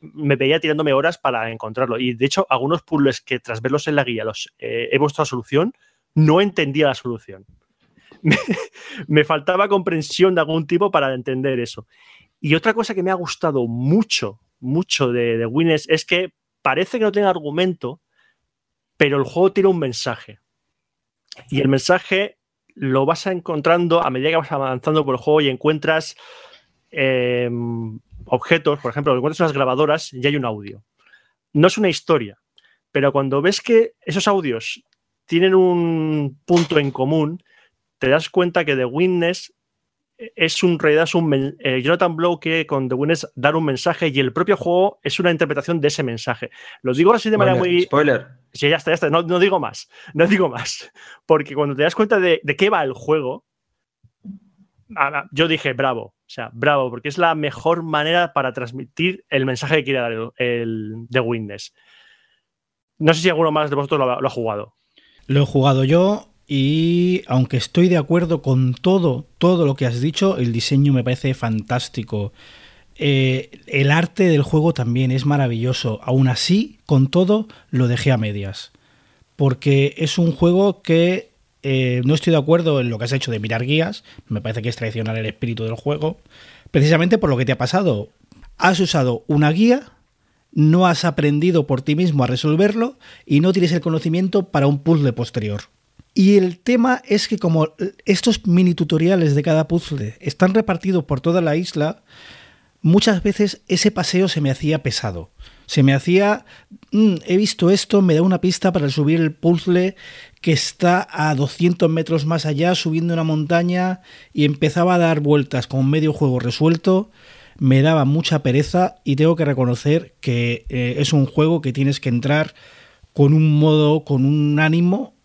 me veía tirándome horas para encontrarlo. Y de hecho, algunos puzzles que tras verlos en la guía los eh, he puesto la solución, no entendía la solución. Me, faltaba comprensión de algún tipo para entender eso. Y otra cosa que me ha gustado mucho, mucho de, de es que parece que no tiene argumento, pero el juego tiene un mensaje. Y el mensaje lo vas encontrando a medida que vas avanzando por el juego y encuentras eh, objetos, por ejemplo, encuentras unas grabadoras y hay un audio. No es una historia, pero cuando ves que esos audios tienen un punto en común, te das cuenta que The Witness es un realidad es un eh, Jonathan Blow que con The Witness dar un mensaje y el propio juego es una interpretación de ese mensaje. Lo digo así de manera muy spoiler. Sí, ya está, ya está. No, digo más. No digo más. Porque cuando te das cuenta de, de qué va el juego, yo dije bravo. O sea, bravo, porque es la mejor manera para transmitir el mensaje que quiere dar el, The Witness. No sé si alguno más de vosotros lo, ha jugado. Lo he jugado yo y aunque estoy de acuerdo con todo, todo lo que has dicho, el diseño me parece fantástico. Eh, el arte del juego también es maravilloso. Aún así, con todo, lo dejé a medias. Porque es un juego que eh, no estoy de acuerdo en lo que has hecho de mirar guías, me parece que es traicionar el espíritu del juego, precisamente por lo que te ha pasado. Has usado una guía, no has aprendido por ti mismo a resolverlo y no tienes el conocimiento para un puzzle posterior. Y el tema es que como estos mini tutoriales de cada puzzle están repartidos por toda la isla, muchas veces ese paseo se me hacía pesado. Se me hacía, mm, he visto esto, me da una pista para subir el puzzle que está a 200 metros más allá, subiendo una montaña, y empezaba a dar vueltas con medio juego resuelto. Me daba mucha pereza y tengo que reconocer que eh, es un juego que tienes que entrar con un modo, con un ánimo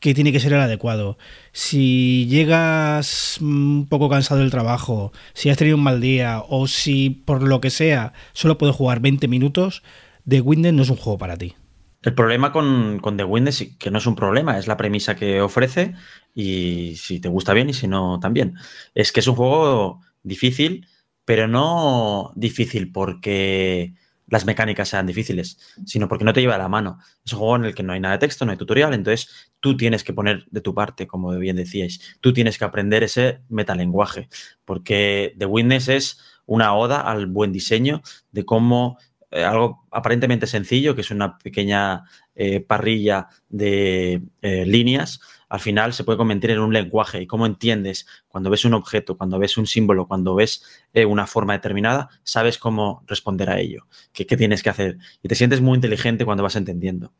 que tiene que ser el adecuado. Si llegas un poco cansado del trabajo, si has tenido un mal día o si por lo que sea solo puedes jugar 20 minutos, The Witness no es un juego para ti. El problema con, con The Witness, que no es un problema, es la premisa que ofrece y si te gusta bien y si no también. Es que es un juego difícil, pero no difícil porque las mecánicas sean difíciles, sino porque no te lleva la mano. Es un juego en el que no hay nada de texto, no hay tutorial, entonces tú tienes que poner de tu parte, como bien decíais, tú tienes que aprender ese metalenguaje, porque The Witness es una oda al buen diseño, de cómo eh, algo aparentemente sencillo, que es una pequeña eh, parrilla de eh, líneas, al final se puede convertir en un lenguaje. Y cómo entiendes cuando ves un objeto, cuando ves un símbolo, cuando ves eh, una forma determinada, sabes cómo responder a ello, qué, qué tienes que hacer. Y te sientes muy inteligente cuando vas entendiendo.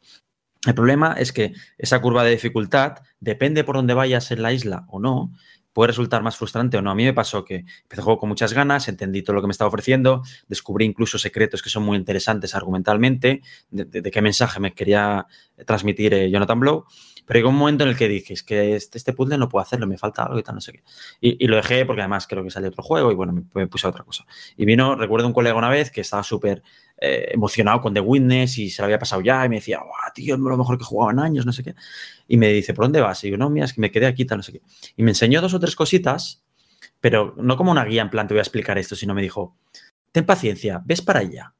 El problema es que esa curva de dificultad, depende por dónde vayas en la isla o no, puede resultar más frustrante o no. A mí me pasó que empecé el juego con muchas ganas, entendí todo lo que me estaba ofreciendo, descubrí incluso secretos que son muy interesantes argumentalmente, de, qué mensaje me quería transmitir eh, Jonathan Blow, pero hay un momento en el que dices que este, este, puzzle no puedo hacerlo, me falta algo y tal, no sé qué. Y, lo dejé porque además creo que salió otro juego y bueno, me, puse a otra cosa. Y vino, recuerdo un colega una vez que estaba súper eh, emocionado con The Witness y se lo había pasado ya y me decía, tío, es lo mejor que jugaba en años, no sé qué. Y me dice, ¿por dónde vas? Y yo, no, mira, es que me quedé aquí, tal, no sé qué. Y me enseñó dos o tres cositas, pero no como una guía en plan, te voy a explicar esto, sino me dijo, ten paciencia, ves para allá.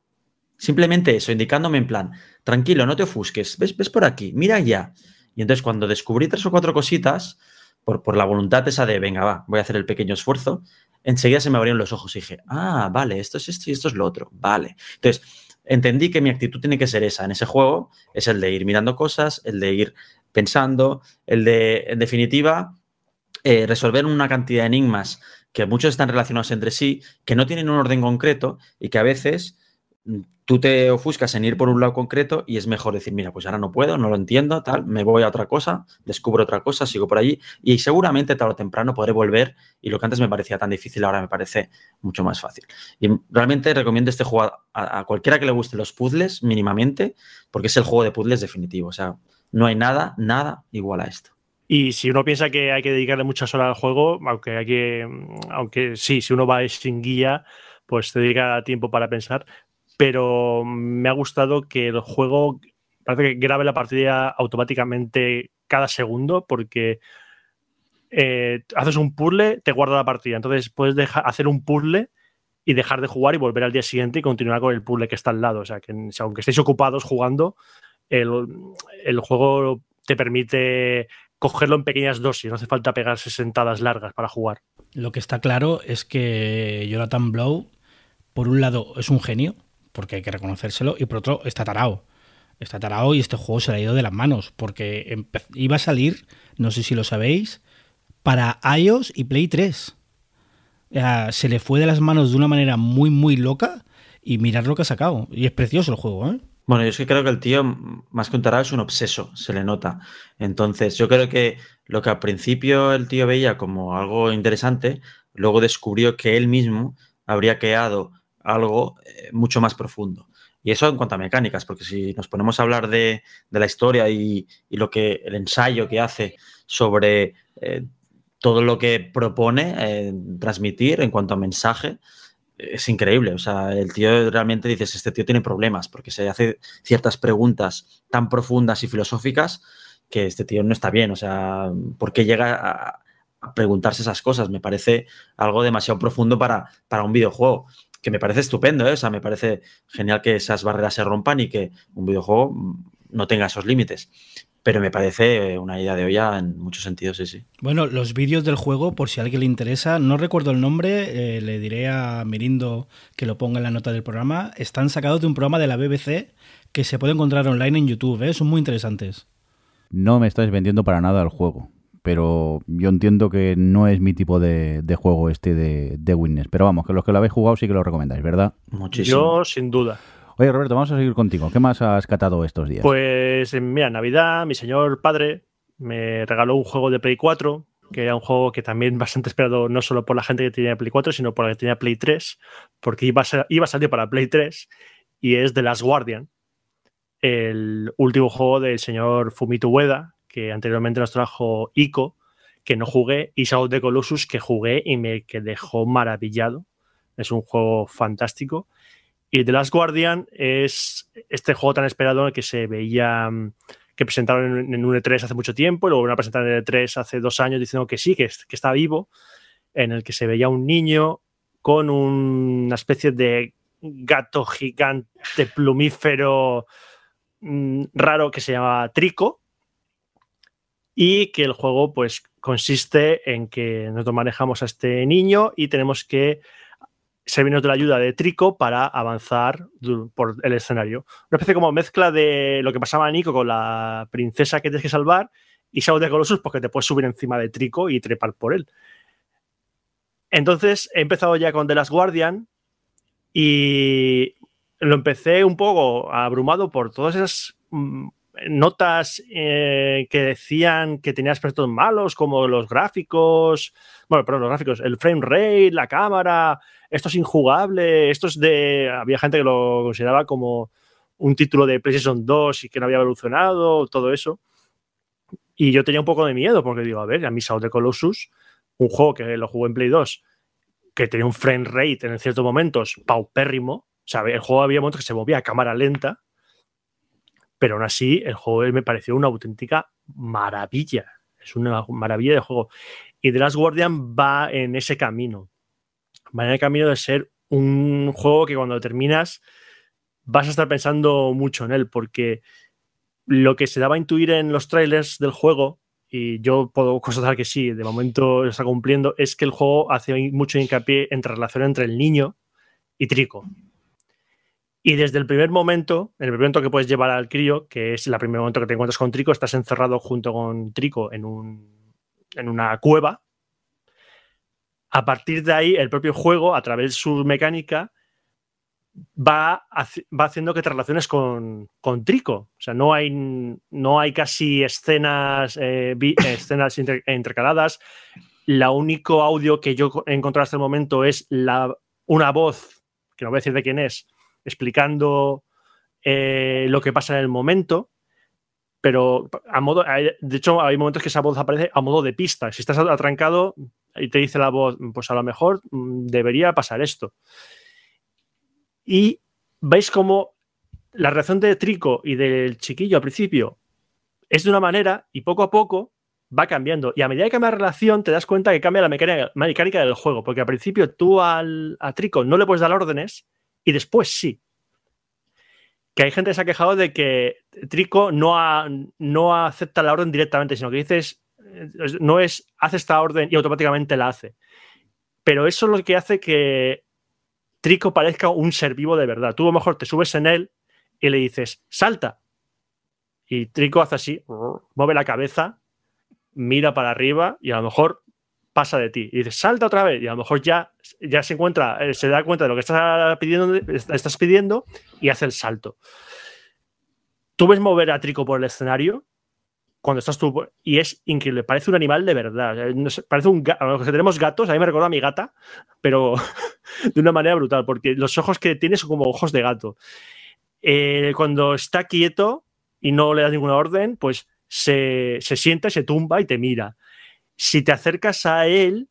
Simplemente eso, indicándome en plan, tranquilo, no te ofusques, ves, ves por aquí, mira ya. Y entonces cuando descubrí tres o cuatro cositas, por, por la voluntad esa de, venga, va, voy a hacer el pequeño esfuerzo, enseguida se me abrieron los ojos y dije, ah, vale, esto es esto y esto es lo otro, vale. Entonces, entendí que mi actitud tiene que ser esa en ese juego, es el de ir mirando cosas, el de ir pensando, el de, en definitiva, eh, resolver una cantidad de enigmas que muchos están relacionados entre sí, que no tienen un orden concreto y que a veces tú te ofuscas en ir por un lado concreto y es mejor decir, mira, pues ahora no puedo, no lo entiendo, tal, me voy a otra cosa, descubro otra cosa, sigo por allí y seguramente tarde o temprano podré volver y lo que antes me parecía tan difícil ahora me parece mucho más fácil. Y realmente recomiendo este juego a, cualquiera que le guste los puzzles mínimamente, porque es el juego de puzzles definitivo, o sea, no hay nada, nada igual a esto. Y si uno piensa que hay que dedicarle muchas horas al juego, aunque hay que, aunque sí, si uno va sin guía, pues te dedica tiempo para pensar. Pero me ha gustado que el juego parece que grabe la partida automáticamente cada segundo, porque eh, haces un puzzle, te guarda la partida. Entonces puedes hacer un puzzle y dejar de jugar y volver al día siguiente y continuar con el puzzle que está al lado. O sea, que aunque estéis ocupados jugando, el, el juego te permite cogerlo en pequeñas dosis, no hace falta pegarse sentadas largas para jugar. Lo que está claro es que Jonathan Blow, por un lado, es un genio, porque hay que reconocérselo, y por otro, está tarao. Está tarao y este juego se le ha ido de las manos, porque iba a salir, no sé si lo sabéis, para iOS y Play 3. se le fue de las manos de una manera muy, muy loca, y mirad lo que ha sacado. Y es precioso el juego, ¿eh? Bueno, yo es que creo que el tío, más que un tarado, es un obseso, se le nota. Entonces, yo creo que lo que al principio el tío veía como algo interesante, luego descubrió que él mismo habría creado algo eh, mucho más profundo. Y eso en cuanto a mecánicas, porque si nos ponemos a hablar de, de la historia y, y, lo que el ensayo que hace sobre eh, todo lo que propone eh, transmitir en cuanto a mensaje, es increíble. O sea, el tío realmente dices, este tío tiene problemas porque se hace ciertas preguntas tan profundas y filosóficas que este tío no está bien. O sea, ¿por qué llega a, a preguntarse esas cosas? Me parece algo demasiado profundo para, para un videojuego. Que me parece estupendo, ¿eh? O sea, me parece genial que esas barreras se rompan y que un videojuego no tenga esos límites pero me parece una idea de olla en muchos sentidos, sí, sí. Bueno, los vídeos del juego, por si a alguien le interesa, no recuerdo el nombre, eh, le diré a Mirindo que lo ponga en la nota del programa, están sacados de un programa de la BBC que se puede encontrar online en YouTube, ¿eh? son muy interesantes. No me estáis vendiendo para nada el juego, pero yo entiendo que no es mi tipo de, de juego este de, de Witness, pero vamos, que los que lo habéis jugado sí que lo recomendáis, ¿verdad? Muchísimo. Yo, sin duda. Oye, Roberto, vamos a seguir contigo. ¿Qué más has catado estos días? Pues, mira, Navidad, mi señor padre me regaló un juego de Play 4, que era un juego que también bastante esperado no solo por la gente que tenía Play 4, sino por la que tenía Play 3, porque iba a, ser, iba a salir para Play 3, y es The Last Guardian, el último juego del señor Fumito Ueda, que anteriormente nos trajo Ico, que no jugué, y Shadow of the Colossus, que jugué y me que dejó maravillado. Es un juego fantástico. Y The Last Guardian es este juego tan esperado que se veía que presentaron en un E3 hace mucho tiempo y luego van a presentar en el E3 hace dos años diciendo que sí, que, que está vivo, en el que se veía un niño con una especie de gato gigante plumífero mmm, raro que se llama Trico y que el juego pues consiste en que nosotros manejamos a este niño y tenemos que servirnos de la ayuda de Trico para avanzar por el escenario. Una especie como mezcla de lo que pasaba a Nico con la princesa que tienes que salvar y Shadow de Colossus porque te puedes subir encima de Trico y trepar por él. Entonces he empezado ya con The Last Guardian y lo empecé un poco abrumado por todas esas mm, notas eh, que decían que tenía aspectos malos como los gráficos, bueno, perdón, los gráficos, el frame rate, la cámara, esto es injugable, esto es de... Había gente que lo consideraba como un título de PlayStation 2 y que no había evolucionado, todo eso. Y yo tenía un poco de miedo porque digo, a ver, a mí South de Colossus, un juego que lo jugué en Play 2, que tenía un frame rate en ciertos momentos paupérrimo, o sea, el juego había momentos que se movía a cámara lenta, pero aún así el juego me pareció una auténtica maravilla. Es una maravilla de juego. Y The Last Guardian va en ese camino. Va en el camino de ser un juego que cuando terminas vas a estar pensando mucho en él, porque lo que se daba a intuir en los trailers del juego, y yo puedo constatar que sí, de momento está cumpliendo, es que el juego hace mucho hincapié entre relación entre el niño y Trico. Y desde el primer momento, en el primer momento que puedes llevar al crío, que es el primer momento que te encuentras con Trico, estás encerrado junto con Trico en, un, en una cueva. A partir de ahí, el propio juego, a través de su mecánica, va, va haciendo que te relaciones con, con, Trico. O sea, no hay, no hay casi escenas, eh, escenas intercaladas. La único audio que yo he encontrado hasta el momento es la, una voz, que no voy a decir de quién es, explicando eh, lo que pasa en el momento, pero a modo, de hecho hay momentos que esa voz aparece a modo de pista. Si estás atrancado y te dice la voz, pues a lo mejor mm, debería pasar esto. Y veis cómo la reacción de Trico y del chiquillo al principio es de una manera y poco a poco va cambiando. Y a medida que cambia la relación, te das cuenta que cambia la mecánica, mecánica del juego. Porque al principio tú al, a Trico no le puedes dar órdenes y después sí. Que hay gente que se ha quejado de que Trico no, no acepta la orden directamente, sino que dices, no es hace esta orden y automáticamente la hace. Pero eso es lo que hace que Trico parezca un ser vivo de verdad. Tú a lo mejor te subes en él y le dices, salta. Y Trico hace así, mueve la cabeza, mira para arriba y a lo mejor pasa de ti. Y dices, salta otra vez. Y a lo mejor ya, ya se encuentra, eh, se da cuenta de lo que estás pidiendo, estás pidiendo y hace el salto. Tú ves mover a Trico por el escenario cuando estás tú y es increíble, parece un animal de verdad. Parece un gato. Que tenemos gatos, a mí me recuerda a mi gata, pero de una manera brutal, porque los ojos que tiene son como ojos de gato. Eh, cuando está quieto y no le das ninguna orden, pues se, se sienta, se tumba y te mira si te acercas a él,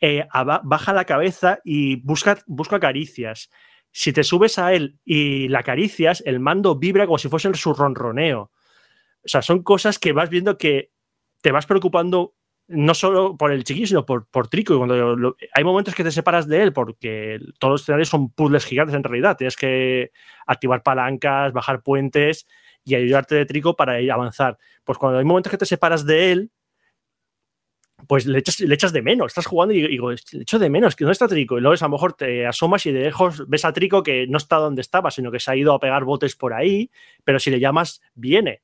eh, baja la cabeza y busca, busca caricias. Si te subes a él y la acaricias, el mando vibra como si fuese su ronroneo. O sea, son cosas que vas viendo que te vas preocupando no solo por el chiquillo, sino por, por Trico. Y cuando hay momentos que te separas de él, porque todos los escenarios son puzzles gigantes en realidad. Tienes que activar palancas, bajar puentes y ayudarte de Trico para ir avanzar. Pues cuando hay momentos que te separas de él, pues le echas, le echas, de menos. Estás jugando y digo, le echo de menos, que no está Trico. Y luego a lo mejor te asomas y de lejos ves a Trico que no está donde estaba, sino que se ha ido a pegar botes por ahí, pero si le llamas, viene.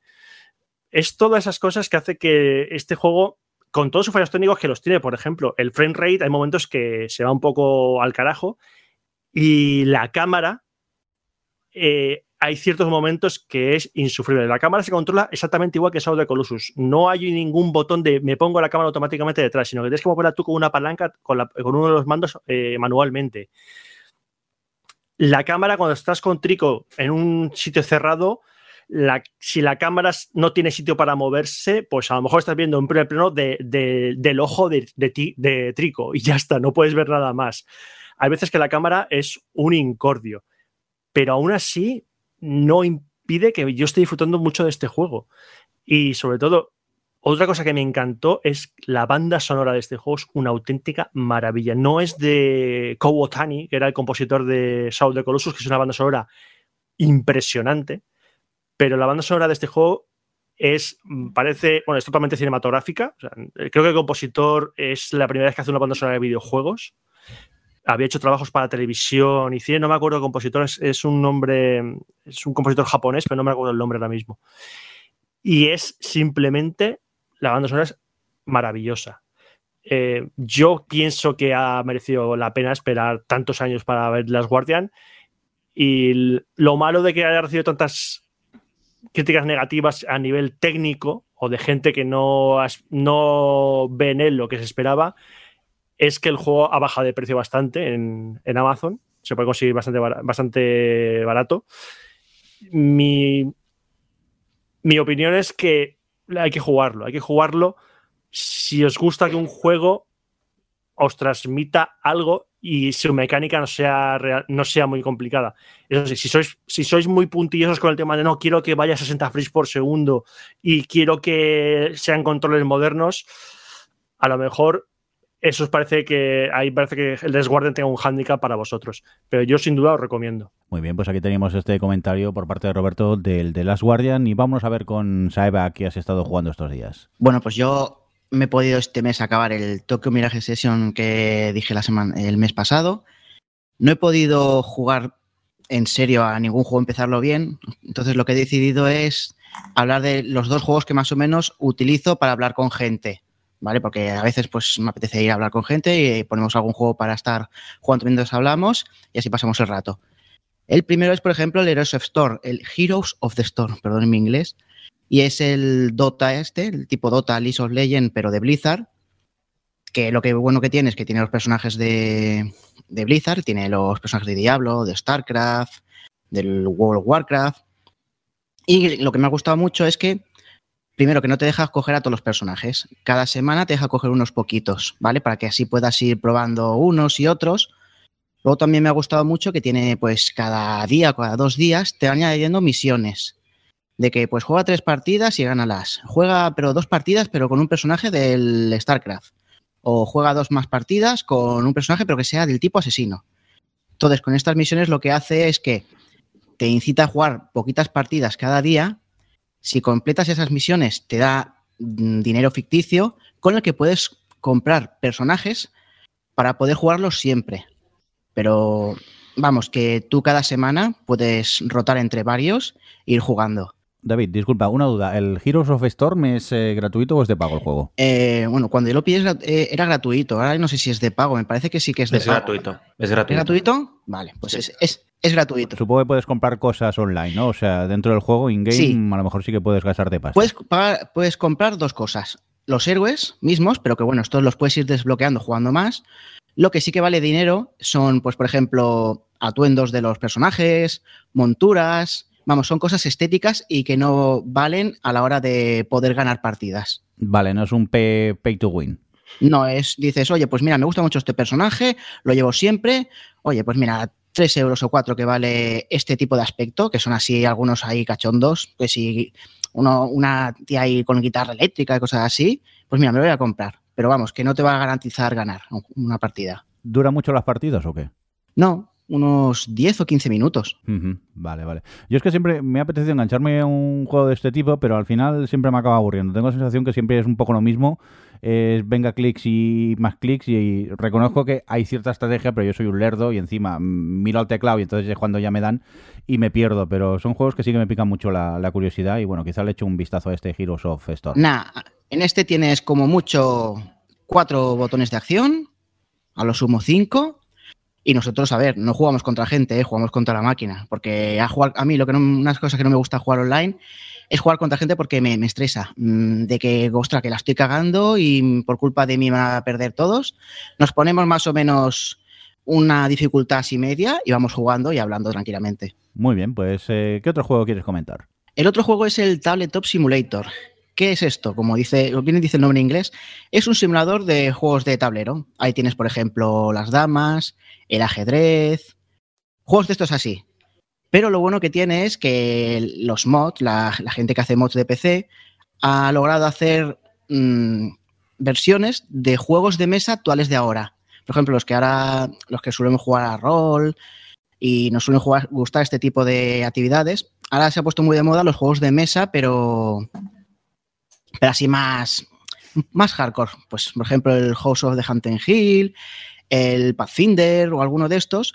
Es todas esas cosas que hace que este juego, con todos sus fallos técnicos que los tiene, por ejemplo, el frame rate, hay momentos que se va un poco al carajo y la cámara eh, hay ciertos momentos que es insufrible. La cámara se controla exactamente igual que Shadow de Colossus. No hay ningún botón de me pongo la cámara automáticamente detrás, sino que tienes que moverla tú con una palanca con, uno de los mandos eh, manualmente. La cámara, cuando estás con Trico en un sitio cerrado, si la cámara no tiene sitio para moverse, pues a lo mejor estás viendo un primer plano del ojo de, de Trico y ya está, no puedes ver nada más. Hay veces que la cámara es un incordio, pero aún así no impide que yo esté disfrutando mucho de este juego. Y sobre todo, otra cosa que me encantó es la banda sonora de este juego, es una auténtica maravilla. No es de Kowo Tani, que era el compositor de Soul de Colossus, que es una banda sonora impresionante, pero la banda sonora de este juego es, parece, bueno, es totalmente cinematográfica. creo que el compositor es la primera vez que hace una banda sonora de videojuegos había hecho trabajos para televisión y cine, no me acuerdo el compositor, es, un nombre, es un compositor japonés, pero no me acuerdo el nombre ahora mismo. Y es simplemente, la banda sonora es maravillosa. Eh, yo pienso que ha merecido la pena esperar tantos años para ver Las Guardian y lo malo de que haya recibido tantas críticas negativas a nivel técnico o de gente que no, no ve en él lo que se esperaba es que el juego ha bajado de precio bastante en, Amazon. Se puede conseguir bastante, bastante barato. Mi, mi opinión es que hay que jugarlo. Hay que jugarlo si os gusta que un juego os transmita algo y su mecánica no sea, no sea muy complicada. Eso sí, si sois, si sois muy puntillosos con el tema de no quiero que vaya a 60 frames por segundo y quiero que sean controles modernos, a lo mejor eso os parece que ahí parece que el Desguarden tenga un hándicap para vosotros. Pero yo sin duda os recomiendo. Muy bien, pues aquí teníamos este comentario por parte de Roberto del The Last Guardian y vamos a ver con Saeva que has estado jugando estos días. Bueno, pues yo me he podido este mes acabar el Tokyo Mirage Session que dije la semana, el mes pasado. No he podido jugar en serio a ningún juego, empezarlo bien. Entonces lo que he decidido es hablar de los dos juegos que más o menos utilizo para hablar con gente. ¿Vale? Porque a veces pues me apetece ir a hablar con gente y ponemos algún juego para estar jugando mientras hablamos y así pasamos el rato. El primero es, por ejemplo, el Heroes of Storm, el Heroes of the Storm, perdón en mi inglés, y es el Dota este, el tipo Dota League of Legends, pero de Blizzard, que lo que bueno que tiene es que tiene los personajes de, de Blizzard, tiene los personajes de Diablo, de StarCraft, del World of Warcraft, y lo que me ha gustado mucho es que primero que no te dejas coger a todos los personajes. Cada semana te deja coger unos poquitos, ¿vale? Para que así puedas ir probando unos y otros. Luego también me ha gustado mucho que tiene, pues, cada día, cada dos días, te van añadiendo misiones. De que, pues, juega tres partidas y gánalas. Juega, pero dos partidas, pero con un personaje del StarCraft. O juega dos más partidas con un personaje, pero que sea del tipo asesino. Entonces, con estas misiones lo que hace es que te incita a jugar poquitas partidas cada día si completas esas misiones, te da mm, dinero ficticio con el que puedes comprar personajes para poder jugarlos siempre. Pero vamos, que tú cada semana puedes rotar entre varios e ir jugando. David, disculpa, una duda. ¿El Heroes of Storm es eh, gratuito o es de pago el juego? Eh, bueno, cuando yo lo pillé eh, era gratuito. Ahora no sé si es de pago. Me parece que sí que es de Es pago. gratuito. Es gratuito. ¿Es gratuito? Vale, pues Sí. es, es, es gratuito. Supongo que puedes comprar cosas online, ¿no? O sea, dentro del juego, in-game, Sí. a lo mejor sí que puedes gastarte pasta. Puedes, pagar- puedes comprar dos cosas. Los héroes mismos, pero que bueno, estos los puedes ir desbloqueando jugando más. Lo que sí que vale dinero son, pues, por ejemplo, atuendos de los personajes, monturas. Vamos, son cosas estéticas y que no valen a la hora de poder ganar partidas. Vale, no es un pay, pay to win. No es, dices, oye, pues mira, me gusta mucho este personaje, lo llevo siempre. Oye, pues mira, tres euros o cuatro que vale este tipo de aspecto, que son así algunos ahí cachondos, que si uno, una tía ahí con guitarra eléctrica y cosas así, pues mira, me lo voy a comprar. Pero vamos, que no te va a garantizar ganar una partida. ¿Dura mucho las partidas o qué? No, unos 10 o 15 minutos. Vale, vale. Yo es que siempre me ha apetecido engancharme a un juego de este tipo, pero al final siempre me acaba aburriendo. Tengo la sensación que siempre es un poco lo mismo. Es venga clics y más clics y reconozco que hay cierta estrategia, pero yo soy un lerdo y encima miro al teclado y entonces es cuando ya me dan y me pierdo. Pero son juegos que sí que me pican mucho la, la curiosidad y bueno, quizá le echo un vistazo a este Heroes of Storm. Nah, en este tienes como mucho cuatro botones de acción, a lo sumo cinco. Y nosotros, a ver, no jugamos contra gente, ¿eh? jugamos contra la máquina. Porque a, jugar, a mí lo que no, unas cosas que no me gusta jugar online es jugar contra gente porque me, me estresa. Mm, De que, ostras, que la estoy cagando y por culpa de mí van a perder todos. Nos ponemos más o menos una dificultad así media y vamos jugando y hablando tranquilamente. Muy bien, pues eh, ¿qué otro juego quieres comentar? El otro juego es el Tabletop Simulator. ¿Qué es esto? Como dice, bien dice el nombre en inglés, es un simulador de juegos de tablero. Ahí tienes, por ejemplo, las damas, el ajedrez, juegos de estos así. Pero lo bueno que tiene es que los mods, la, gente que hace mods de PC, ha logrado hacer mm, versiones de juegos de mesa actuales de ahora. Por ejemplo, los que ahora, los que suelen jugar a rol y nos suelen jugar, gustar este tipo de actividades, ahora se ha puesto muy de moda los juegos de mesa, pero, pero así más, más hardcore. Pues, por ejemplo, el House of the Haunted Hill, el Pathfinder o alguno de estos.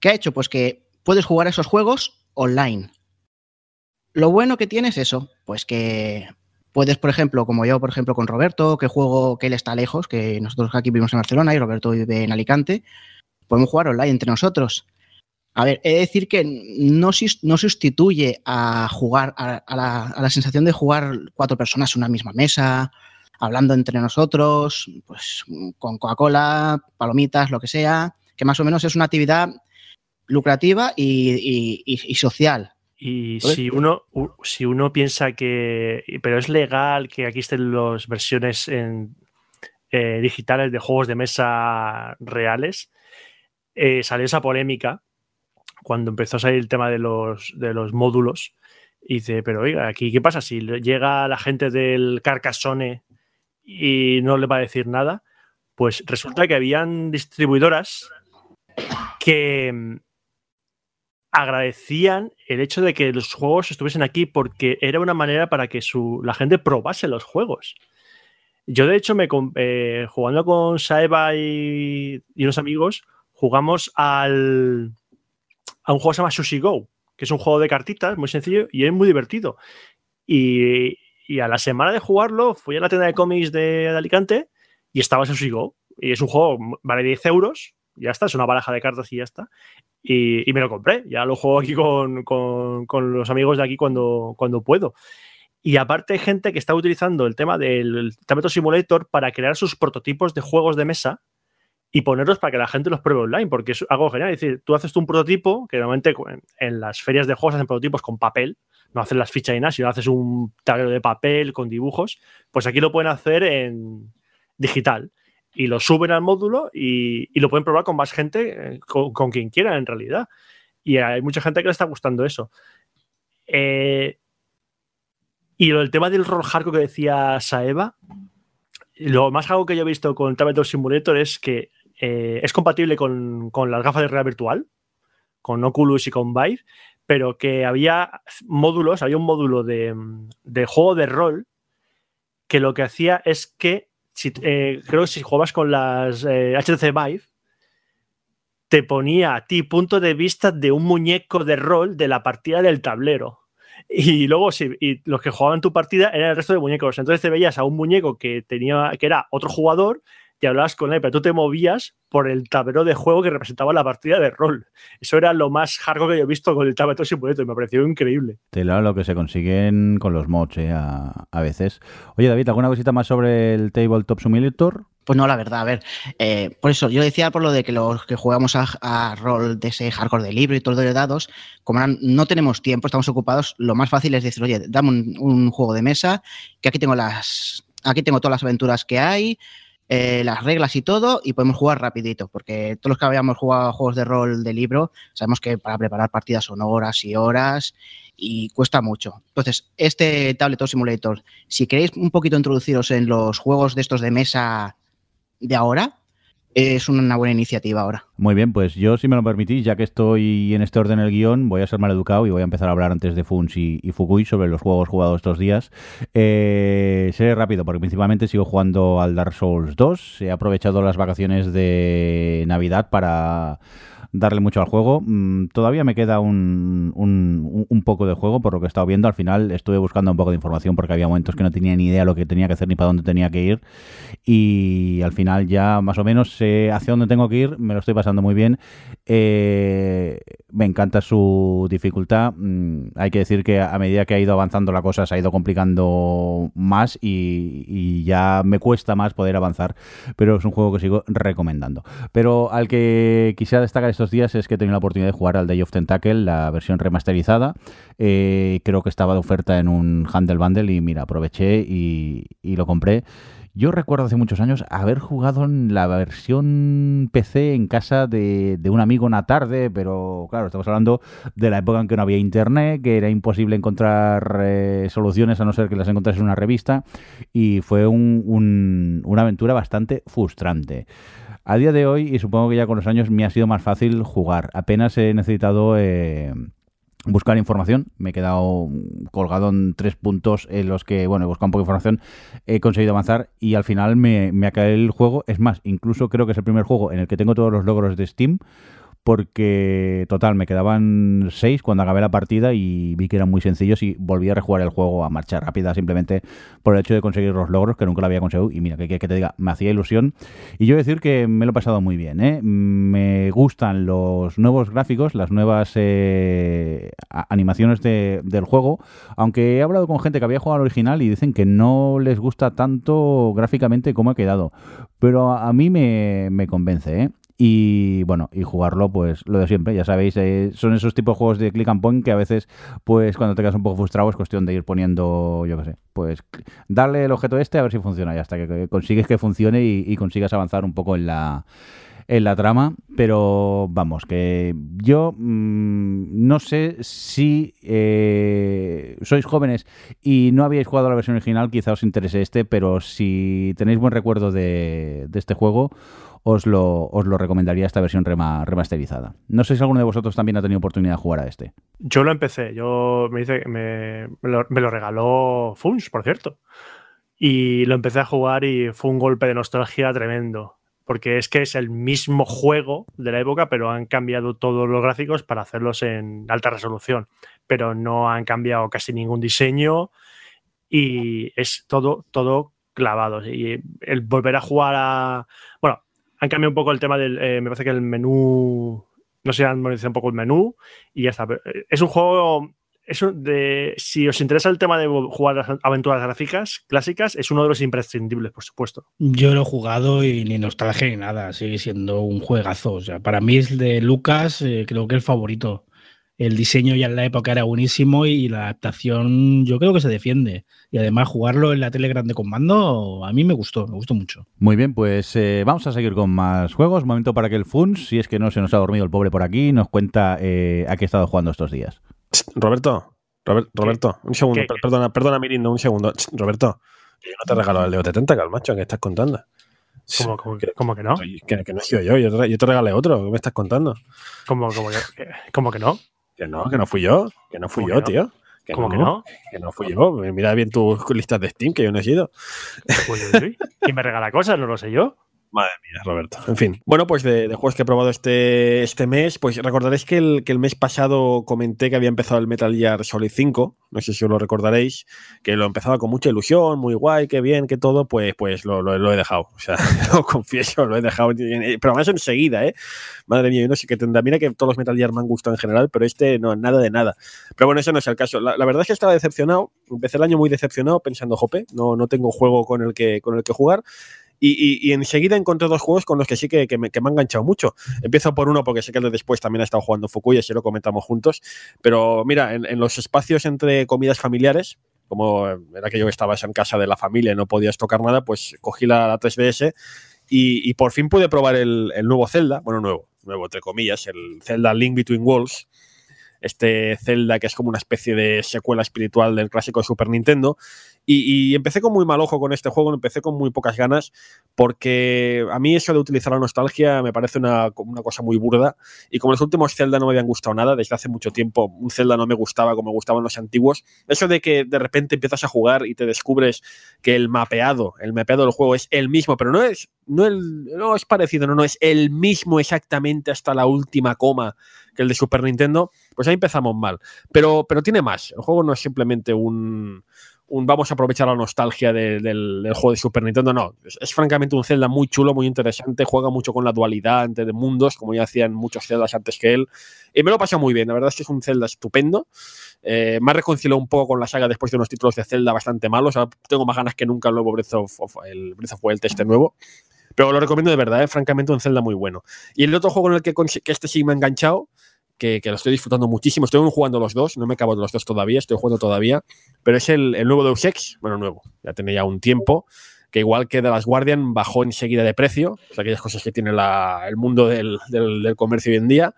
¿Qué ha hecho? Pues que puedes jugar esos juegos online. Lo bueno que tienes es eso, pues que puedes, por ejemplo, como yo, por ejemplo, con Roberto, que juego, que él está lejos, que nosotros aquí vivimos en Barcelona y Roberto vive en Alicante, podemos jugar online entre nosotros. A ver, he de decir que no, no sustituye a jugar, a, a la, a la sensación de jugar cuatro personas en una misma mesa, hablando entre nosotros, pues con Coca-Cola, palomitas, lo que sea, que más o menos es una actividad lucrativa y, y- y- y social. Y si uno, si uno piensa que. Pero es legal que aquí estén las versiones en, eh, digitales de juegos de mesa reales, eh, salió esa polémica cuando empezó a salir el tema de los, de los módulos. Y dice, pero oiga, aquí qué pasa si le- llega la gente del Carcassonne y no le va a decir nada. Pues resulta que habían distribuidoras que mm, agradecían el hecho de que los juegos estuviesen aquí porque era una manera para que su, la gente probase los juegos. Yo, de hecho, me eh, jugando con Saeva y, y unos amigos, jugamos al, a un juego que se llama Sushi Go, que es un juego de cartitas muy sencillo y es muy divertido. Y, y a la semana de jugarlo, fui a la tienda de cómics de, de Alicante y estaba Sushi Go. Y es un juego, vale 10 euros, ya está, es una baraja de cartas y ya está. Y, y me lo compré, ya lo juego aquí con, con- con los amigos de aquí cuando, cuando puedo. Y aparte hay gente que está utilizando el tema del Tabletop Simulator para crear sus prototipos de juegos de mesa y ponerlos para que la gente los pruebe online, porque es algo genial. Es decir, tú haces un prototipo, que normalmente en- las ferias de juegos hacen prototipos con papel, no hacen las fichas y nada, sino haces un tablero de papel con dibujos, pues aquí lo pueden hacer en digital y lo suben al módulo y, y lo pueden probar con más gente, eh, con, quien quiera en realidad. Y hay mucha gente que le está gustando eso. Eh, y el tema del rol hardcore que decía Saeva, lo más algo que yo he visto con Tabletop Simulator es que eh, es compatible con, las gafas de realidad virtual, con Oculus y con Vive, pero que había módulos, había un módulo de, de juego de rol que lo que hacía es que, si, eh, creo que si jugabas con las eh, HTC Vive, te ponía a ti punto de vista de un muñeco de rol de la partida del tablero. Y luego sí, y los que jugaban tu partida eran el resto de muñecos. Entonces te veías a un muñeco que tenía, que era otro jugador, y hablabas con él, pero tú te movías por el tablero de juego que representaba la partida de rol. Eso era lo más hardcore que yo he visto con el Tabletop Simulator y me pareció increíble. Tela lo que se consiguen con los mods, eh, a, a veces. Oye, David, ¿alguna cosita más sobre el Tabletop Simulator? Pues no, la verdad, a ver, eh, por eso yo decía por lo de que los que jugamos a, rol de ese hardcore de libro y todo de dados, como no tenemos tiempo, estamos ocupados, lo más fácil es decir, oye, dame un, un juego de mesa, que aquí tengo las, aquí tengo todas las aventuras que hay, eh, las reglas y todo, y podemos jugar rapidito, porque todos los que habíamos jugado juegos de rol de libro, sabemos que para preparar partidas son horas y horas y cuesta mucho. Entonces, este Tabletop Simulator, si queréis un poquito introduciros en los juegos de estos de mesa de ahora, es una buena iniciativa ahora. Muy bien, pues yo, si me lo permitís, ya que estoy en este orden el guion, voy a ser mal educado y voy a empezar a hablar antes de Funs y, y Fukui sobre los juegos jugados estos días. Eh, seré rápido, porque principalmente sigo jugando al Dark Souls 2. He aprovechado las vacaciones de Navidad para darle mucho al juego. Mm, todavía me queda un, un, poco de juego, por lo que he estado viendo. Al final estuve buscando un poco de información porque había momentos que no tenía ni idea lo que tenía que hacer ni para dónde tenía que ir. Y al final ya más o menos sé hacia dónde tengo que ir. Me lo estoy pasando muy bien. Eh, me encanta su dificultad. Mm, hay que decir que a medida que ha ido avanzando la cosa se ha ido complicando más y, y ya me cuesta más poder avanzar. Pero es un juego que sigo recomendando. Pero al que quisiera destacar estos días es que he tenido la oportunidad de jugar al Day of Tentacle, la versión remasterizada. Eh, creo que estaba de oferta en un Handle Bundle y mira, aproveché y, lo compré. Yo recuerdo hace muchos años haber jugado en la versión PC en casa de, un amigo una tarde, pero claro, estamos hablando de la época en que no había internet, que era imposible encontrar eh, soluciones a no ser que las encontrases en una revista y fue un, un, una aventura bastante frustrante. A día de hoy, y supongo que ya con los años, me ha sido más fácil jugar. Apenas he necesitado eh, buscar información. Me he quedado colgado en tres puntos en los que, bueno, he buscado un poco de información, he conseguido avanzar y al final me, me caído el juego. Es más, incluso creo que es el primer juego en el que tengo todos los logros de Steam porque total me quedaban seis cuando acabé la partida y vi que eran muy sencillos y volví a rejugar el juego a marcha rápida simplemente por el hecho de conseguir los logros que nunca lo había conseguido y mira que, que, te diga me hacía ilusión y yo decir que me lo he pasado muy bien ¿eh? me gustan los nuevos gráficos las nuevas eh, animaciones de, del juego aunque he hablado con gente que había jugado al original y dicen que no les gusta tanto gráficamente como ha quedado pero a, a mí me, me convence ¿eh? Y bueno, y jugarlo, pues lo de siempre, ya sabéis, eh, son esos tipos de juegos de click and point que a veces, pues cuando te quedas un poco frustrado es cuestión de ir poniendo, yo qué sé, pues darle el objeto este a ver si funciona y hasta que, consigues que funcione y, consigas avanzar un poco en la en la trama, pero vamos, que yo mmm, no sé si eh, sois jóvenes y no habíais jugado la versión original, quizá os interese este, pero si tenéis buen recuerdo de este juego, os lo, os lo recomendaría esta versión rema- remasterizada. No sé si alguno de vosotros también ha tenido oportunidad de jugar a este. Yo lo empecé, yo me dice me, me lo, me lo regaló Funs, por cierto. Y lo empecé a jugar y fue un golpe de nostalgia tremendo. Porque es que es el mismo juego de la época, pero han cambiado todos los gráficos para hacerlos en alta resolución. Pero no han cambiado casi ningún diseño y es todo, todo clavado. Y el volver a jugar a. Bueno, han cambiado un poco el tema del. eh, me parece que el menú. No sé, han modificado un poco el menú y ya está. Eh, Es un juego. Es un de, si os interesa el tema de jugar aventuras gráficas clásicas, es uno de los imprescindibles, por supuesto. Yo lo he jugado y ni nostalgia ni nada, sigue siendo un juegazo. O sea, para mí es de Lucas, eh, creo que el favorito. El diseño ya en la época era buenísimo y la adaptación yo creo que se defiende. Y además jugarlo en la tele grande con mando a mí me gustó, me gustó mucho. Muy bien, pues eh, vamos a seguir con más juegos. Momento para que el Funs, si es que no se nos ha dormido el pobre por aquí, nos cuenta eh, a qué ha estado jugando estos días. Roberto, Robert- Roberto, un segundo, perdona, perdona, Mirindo, un segundo. Roberto, yo no te he regalado el Leo Tentacle, macho, ¿qué estás contando? ¿Cómo, cómo, que, cómo que no? que, que no he sido yo, yo te, yo te regalé otro, ¿qué me estás contando? ¿Cómo, cómo que, que- cómo que no? Que no, que no fui yo, que no fui ¿Cómo yo, no? tío. Que ¿Cómo que no? Que no fui yo. Mira bien tus listas de Steam, que yo no he sido. Uy, uy, uy. ¿Quién me regala cosas? No lo sé yo. Madre mía, Roberto. En fin. Bueno, pues de, de juegos que he probado este, este mes, pues recordaréis que el, que el mes pasado comenté que había empezado el Metal Gear Solid 5. No sé si os lo recordaréis. Que lo empezaba con mucha ilusión, muy guay, qué bien, que todo. Pues, pues lo, lo- lo he dejado. O sea, lo confieso, lo he dejado. Pero más enseguida, ¿eh? Madre mía, yo no sé qué tendrá. Mira que todos los Metal Gear me han gustado en general, pero este no, nada de nada. Pero bueno, ese no es el caso. La, la verdad es que estaba decepcionado. Empecé el año muy decepcionado, pensando, jope, no, no tengo juego con el que, con el que jugar. Y, y- y enseguida encontré dos juegos con los que sí que, me, que me han enganchado mucho. Empiezo por uno porque sé que el de después también ha estado jugando Fukui, así lo comentamos juntos. Pero mira, en, los espacios entre comidas familiares, como era que estabas en casa de la familia y no podías tocar nada, pues cogí la, la 3DS y, y por fin pude probar el, el nuevo Zelda, bueno, nuevo, nuevo entre comillas, el Zelda Link Between Worlds. Este Zelda que es como una especie de secuela espiritual del clásico de Super Nintendo. Y, empecé con muy mal ojo con este juego, empecé con muy pocas ganas, porque a mí eso de utilizar la nostalgia me parece una, una cosa muy burda. Y como los últimos Zelda no me habían gustado nada, desde hace mucho tiempo un Zelda no me gustaba como me gustaban los antiguos, eso de que de repente empiezas a jugar y te descubres que el mapeado, el mapeado del juego es el mismo, pero no es, no no es parecido, no, no, es el mismo exactamente hasta la última coma que el de Super Nintendo, pues ahí empezamos mal. Pero, pero tiene más. El juego no es simplemente un, un vamos a aprovechar la nostalgia de- del, del juego de Super Nintendo, no. Es, es francamente un Zelda muy chulo, muy interesante, juega mucho con la dualidad entre mundos, como ya hacían muchos Zeldas antes que él. Y me lo he pasado muy bien, la verdad es que es un Zelda estupendo. Eh, me ha reconciliado un poco con la saga después de unos títulos de Zelda bastante malos. Tengo más ganas que nunca el nuevo Breath of, of- el Breath of Wild este nuevo. Pero lo recomiendo de verdad, ¿eh? francamente un Zelda muy bueno. Y el otro juego en el que, que este sí me ha enganchado, que, lo estoy disfrutando muchísimo, estoy jugando los dos, no me acabo de los dos todavía, estoy jugando todavía, pero es el, nuevo Deus Ex, bueno, nuevo, ya tiene ya un tiempo, que igual que The Last Guardian bajó enseguida de precio, o aquellas cosas que tiene el mundo del, del- comercio hoy en día,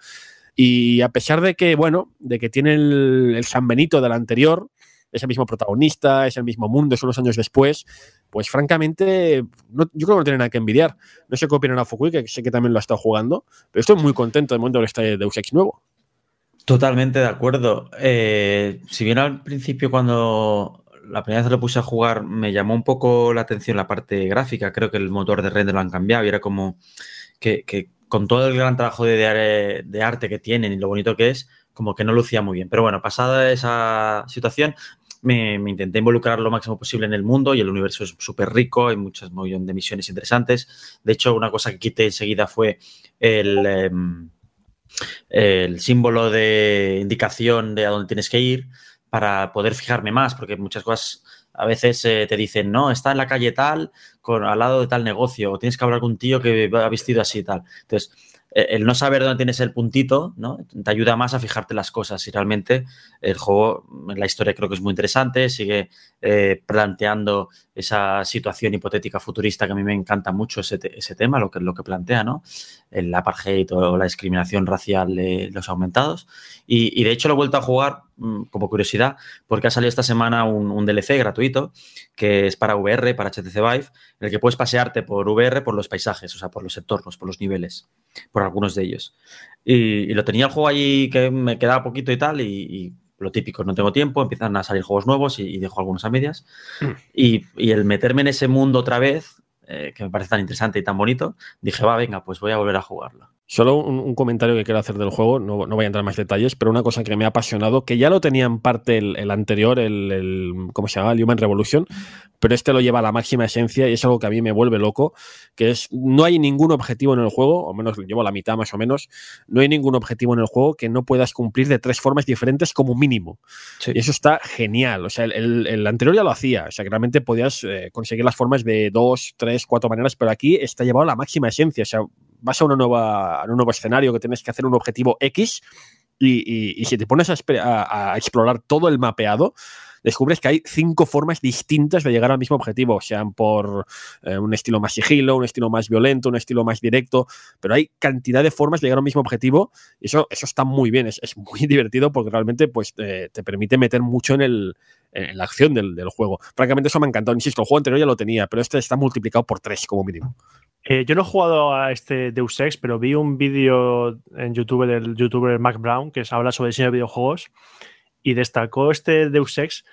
y a pesar de que, bueno, de que tiene el, San Benito del anterior, es el mismo protagonista, es el mismo mundo, son unos años después, pues francamente, yo creo que no tiene nada que envidiar. No sé qué opinará Fukui, que sé que también lo ha estado jugando, pero estoy muy contento del momento de este Deus Ex nuevo. Totalmente de acuerdo. Eh, si bien al principio cuando la primera vez lo puse a jugar me llamó un poco la atención la parte gráfica, creo que el motor de render lo han cambiado y era como que, con todo el gran trabajo de, de- arte que tienen y lo bonito que es, como que no lucía muy bien. Pero bueno, pasada esa situación, me, intenté involucrar lo máximo posible en el mundo y el universo es súper rico, hay muchas mogollón de misiones interesantes. De hecho, una cosa que quité enseguida fue el... em, el símbolo de indicación de a dónde tienes que ir para poder fijarme más, porque muchas cosas a veces eh, te dicen, no, está en la calle tal, con, al lado de tal negocio, o tienes que hablar con un tío que va vestido así y tal. Entonces, el no saber dónde tienes el puntito, ¿no? Te ayuda más a fijarte las cosas y realmente el juego, la historia creo que es muy interesante, sigue eh, planteando esa situación hipotética futurista que a mí me encanta mucho ese, ese tema, lo que, lo que plantea, ¿no? El apartheid o la discriminación racial de los aumentados. Y, y de hecho lo he vuelto a jugar como curiosidad, porque ha salido esta semana un, un DLC gratuito que es para VR, para HTC Vive, en el que puedes pasearte por VR por los paisajes, o sea, por los entornos, por los niveles, por algunos de ellos. Y, y lo tenía el juego allí que me quedaba poquito y tal, y, y lo típico, no tengo tiempo, empiezan a salir juegos nuevos y, y dejo algunos a medias. Y, y el meterme en ese mundo otra vez, eh, que me parece tan interesante y tan bonito, dije, va, venga, pues voy a volver a jugarlo. Solo un, un comentario que quiero hacer del juego, no, no voy a entrar en más detalles, pero una cosa que me ha apasionado, que ya lo tenía en parte el, el anterior, el, el- ¿cómo se llama? El Human Revolution, pero este lo lleva a la máxima esencia y es algo que a mí me vuelve loco, que es, no hay ningún objetivo en el juego, o menos llevo la mitad más o menos, no hay ningún objetivo en el juego que no puedas cumplir de tres formas diferentes como mínimo. Sí. Y eso está genial. O sea, el, el- el anterior ya lo hacía. O sea, que realmente podías eh, conseguir las formas de dos, tres, cuatro maneras, pero aquí está llevado a la máxima esencia. O sea, vas a, un nuevo escenario que tienes que hacer un objetivo X y, si te pones a, explorar todo el mapeado, descubres que hay cinco formas distintas de llegar al mismo objetivo, sean por eh, un estilo más sigilo, un estilo más violento, un estilo más directo, pero hay cantidad de formas de llegar al mismo objetivo y eso, eso está muy bien, es, muy divertido porque realmente pues, eh, te permite meter mucho en, el, la acción del, del juego. Francamente eso me ha encantado, insisto, el juego anterior ya lo tenía, pero este está multiplicado por tres como mínimo. Eh, yo no he jugado a este Deus Ex, pero vi un vídeo en YouTube del youtuber Mac Brown que habla sobre diseño de videojuegos y destacó este Deus Ex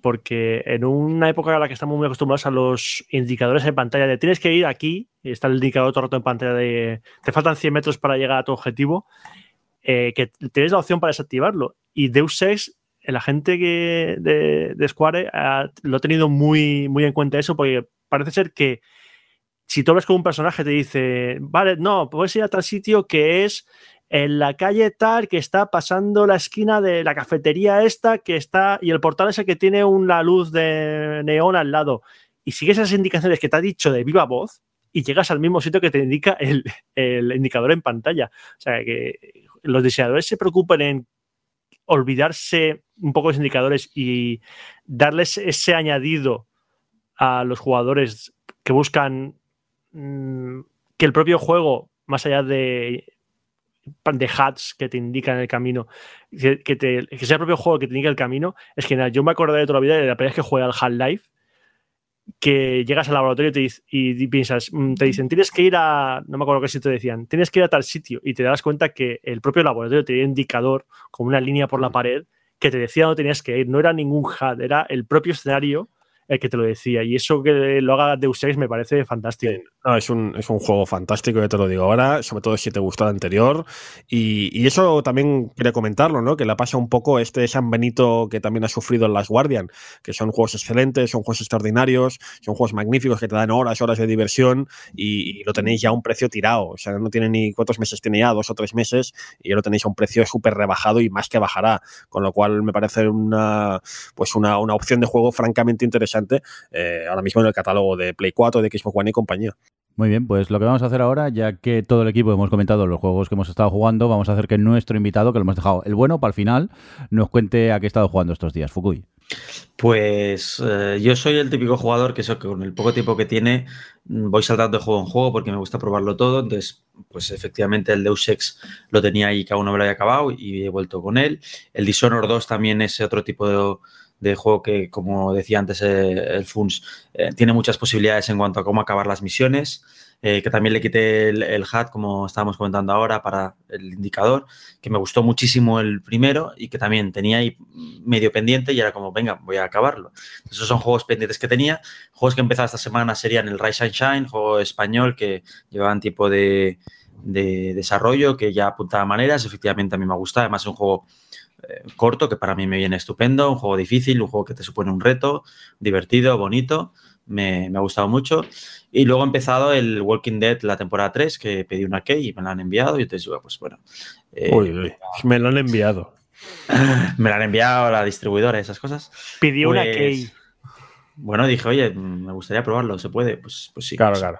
porque en una época en la que estamos muy acostumbrados a los indicadores en pantalla de tienes que ir aquí, está el indicador todo el rato en pantalla de te faltan 100 metros para llegar a tu objetivo, eh, que tienes la opción para desactivarlo. Y Deus Ex, la gente de, de Square ha- lo ha tenido muy, muy en cuenta eso porque parece ser que si tú hablas con un personaje te dice, vale, no, puedes ir a tal sitio que es en la calle tal que está pasando la esquina de la cafetería esta que está y el portal ese que tiene una luz de neón al lado y sigues esas indicaciones que te ha dicho de viva voz y llegas al mismo sitio que te indica el, el indicador en pantalla. O sea, que los diseñadores se preocupen en olvidarse un poco de los indicadores y darles ese añadido a los jugadores que buscan mm, que el propio juego, más allá de de hats que te indican el camino, que, que te- que sea el propio juego que te indique el camino, es que nada, yo me acordaré de toda la vida de la primera vez que jugué al Half-Life, que llegas al laboratorio y, te dic- y piensas, mm, te dicen, tienes que ir a, no me acuerdo qué sitio te decían, tienes que ir a tal sitio y te das cuenta que el propio laboratorio te dio un indicador con una línea por la pared que te decía dónde tenías que ir, no era ningún HUD, era el propio escenario el que te lo decía y eso que lo haga Deus Ex me parece fantástico. Sí. No, es, un, es un juego fantástico, ya te lo digo ahora, sobre todo si te gustó el anterior. Y, y eso también quería comentarlo, ¿no? Que le pasa un poco este San Benito que también ha sufrido en Las Guardian, que son juegos excelentes, son juegos extraordinarios, son juegos magníficos que te dan horas, horas de diversión y, y lo tenéis ya a un precio tirado. O sea, no tiene ni cuántos meses tiene ya, dos o tres meses, y ya lo tenéis a un precio súper rebajado y más que bajará. Con lo cual me parece una, pues una, una opción de juego francamente interesante eh, ahora mismo en el catálogo de Play 4, de Xbox One y compañía. Muy bien, pues lo que vamos a hacer ahora, ya que todo el equipo hemos comentado los juegos que hemos estado jugando, vamos a hacer que nuestro invitado, que lo hemos dejado el bueno para el final, nos cuente a qué ha estado jugando estos días. Fukui. Pues eh, yo soy el típico jugador que, eso, que con el poco tiempo que tiene mm, voy saltando de juego en juego porque me gusta probarlo todo. Entonces, pues efectivamente el Deus Ex lo tenía ahí, cada uno me lo había acabado y he vuelto con él. El Dishonored 2 también es otro tipo de, de juego que, como decía antes eh, el Funs, eh, tiene muchas posibilidades en cuanto a cómo acabar las misiones. Eh, que también le quité el, el HUD, como estábamos comentando ahora, para el indicador, que me gustó muchísimo el primero y que también tenía ahí medio pendiente y era como, venga, voy a acabarlo. Esos son juegos pendientes que tenía. Juegos que he empezado esta semana serían el Rise and Shine, juego español que llevaban tipo de, de desarrollo, que ya apuntaba maneras. Efectivamente, a mí me gusta. Además, es un juego eh, corto que para mí me viene estupendo, un juego difícil, un juego que te supone un reto, divertido, bonito. Me, me, ha gustado mucho. Y luego he empezado el Walking Dead, la temporada 3, que pedí una key y me la han enviado. Y entonces, pues bueno. Eh, uy, uy, me lo han enviado. me la han enviado la distribuidora, esas cosas. Pidió pues, una key. Bueno, dije, oye, me gustaría probarlo, ¿se puede? Pues, pues sí. Claro, pues, claro.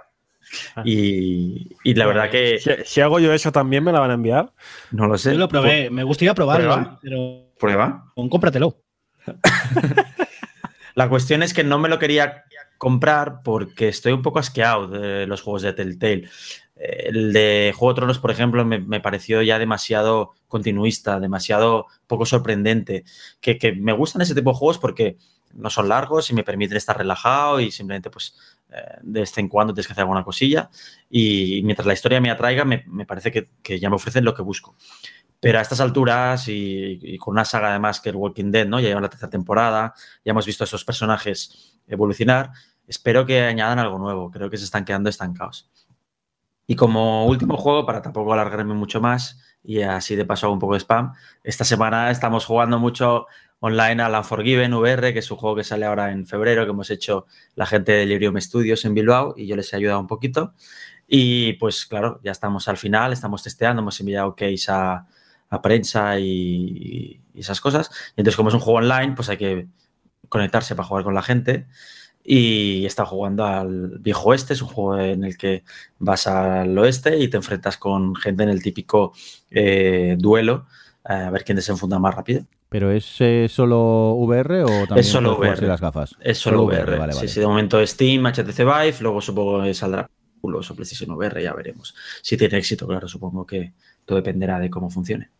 Y, y, la verdad que. Si, si, hago yo eso también, ¿me la van a enviar? No lo sé. Yo lo probé, me gustaría probarlo. ¿Prueba? Pero... ¿Prueba? Cómpratelo. la cuestión es que no me lo quería comprar porque estoy un poco asqueado de los juegos de Telltale. El de Juego de Tronos, por ejemplo, me, me pareció ya demasiado continuista, demasiado poco sorprendente. Que, que, me gustan ese tipo de juegos porque no son largos y me permiten estar relajado y simplemente, pues, eh, de vez en cuando tienes que hacer alguna cosilla. Y mientras la historia me atraiga, me, me parece que, que, ya me ofrecen lo que busco. Pero a estas alturas y, y, con una saga además que el Walking Dead, ¿no? Ya lleva la tercera temporada, ya hemos visto a esos personajes evolucionar. Espero que añadan algo nuevo. Creo que se están quedando estancados. Y como último juego, para tampoco alargarme mucho más, y así de paso hago un poco de spam, esta semana estamos jugando mucho online a la Forgiven VR, que es un juego que sale ahora en febrero, que hemos hecho la gente de Delirium Studios en Bilbao, y yo les he ayudado un poquito. Y pues claro, ya estamos al final, estamos testeando, hemos enviado case a, prensa y, y, esas cosas. Entonces, como es un juego online, pues hay que conectarse para jugar con la gente y está jugando al viejo oeste, es un juego en el que vas al oeste y te enfrentas con gente en el típico eh, duelo eh, a ver quién desenfunda más rápido. ¿Pero es eh, solo VR o también es solo VR. las gafas? Es solo, solo VR, VR. Vale, sí, vale. sí, de momento Steam, HTC Vive, luego supongo que saldrá o PlayStation VR, ya veremos. Si tiene éxito, claro, supongo que todo dependerá de cómo funcione.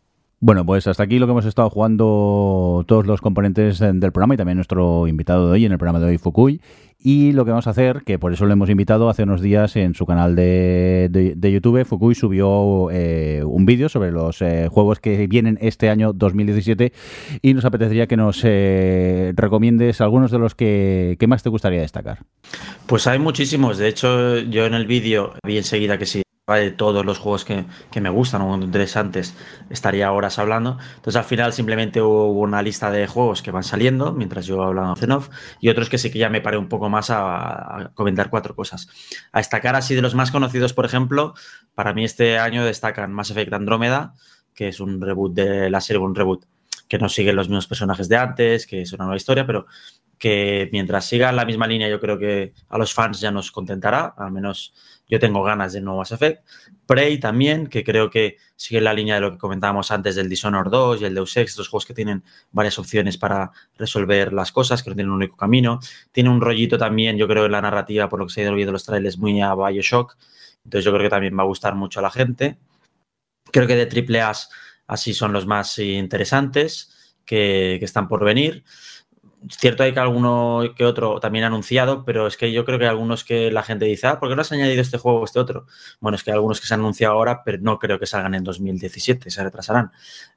Bueno, pues hasta aquí lo que hemos estado jugando todos los componentes del programa y también nuestro invitado de hoy en el programa de hoy, Fukui. Y lo que vamos a hacer, que por eso lo hemos invitado hace unos días en su canal de, de, YouTube, Fukui subió eh, un vídeo sobre los eh, juegos que vienen este año 2017 y nos apetecería que nos eh, recomiendes algunos de los que, que, más te gustaría destacar. Pues hay muchísimos. De hecho, yo en el vídeo vi enseguida que sí de todos los juegos que, que, me gustan o interesantes, estaría horas hablando. Entonces al final simplemente hubo una lista de juegos que van saliendo mientras yo hablando en off y otros que sí que ya me paré un poco más a, comentar cuatro cosas. A destacar así de los más conocidos, por ejemplo, para mí este año destacan Mass Effect Andrómeda, que es un reboot de la serie, un reboot que no sigue los mismos personajes de antes, que es una nueva historia, pero que mientras siga la misma línea yo creo que a los fans ya nos contentará, al menos yo tengo ganas de nuevo Mass Effect. Prey también, que creo que sigue la línea de lo que comentábamos antes del Dishonored 2 y el Deus Ex, estos juegos que tienen varias opciones para resolver las cosas, que no tienen un único camino. Tiene un rollito también, yo creo, en la narrativa, por lo que se ha ido viendo los trailers, muy a Bioshock. Entonces yo creo que también va a gustar mucho a la gente. Creo que de triple A así son los más interesantes que están por venir cierto hay que alguno que otro también anunciado, pero es que yo creo que algunos que la gente dice, ah, ¿por qué no has añadido este juego o este otro? Bueno, es que hay algunos que se han anunciado ahora, pero no creo que salgan en 2017, se retrasarán.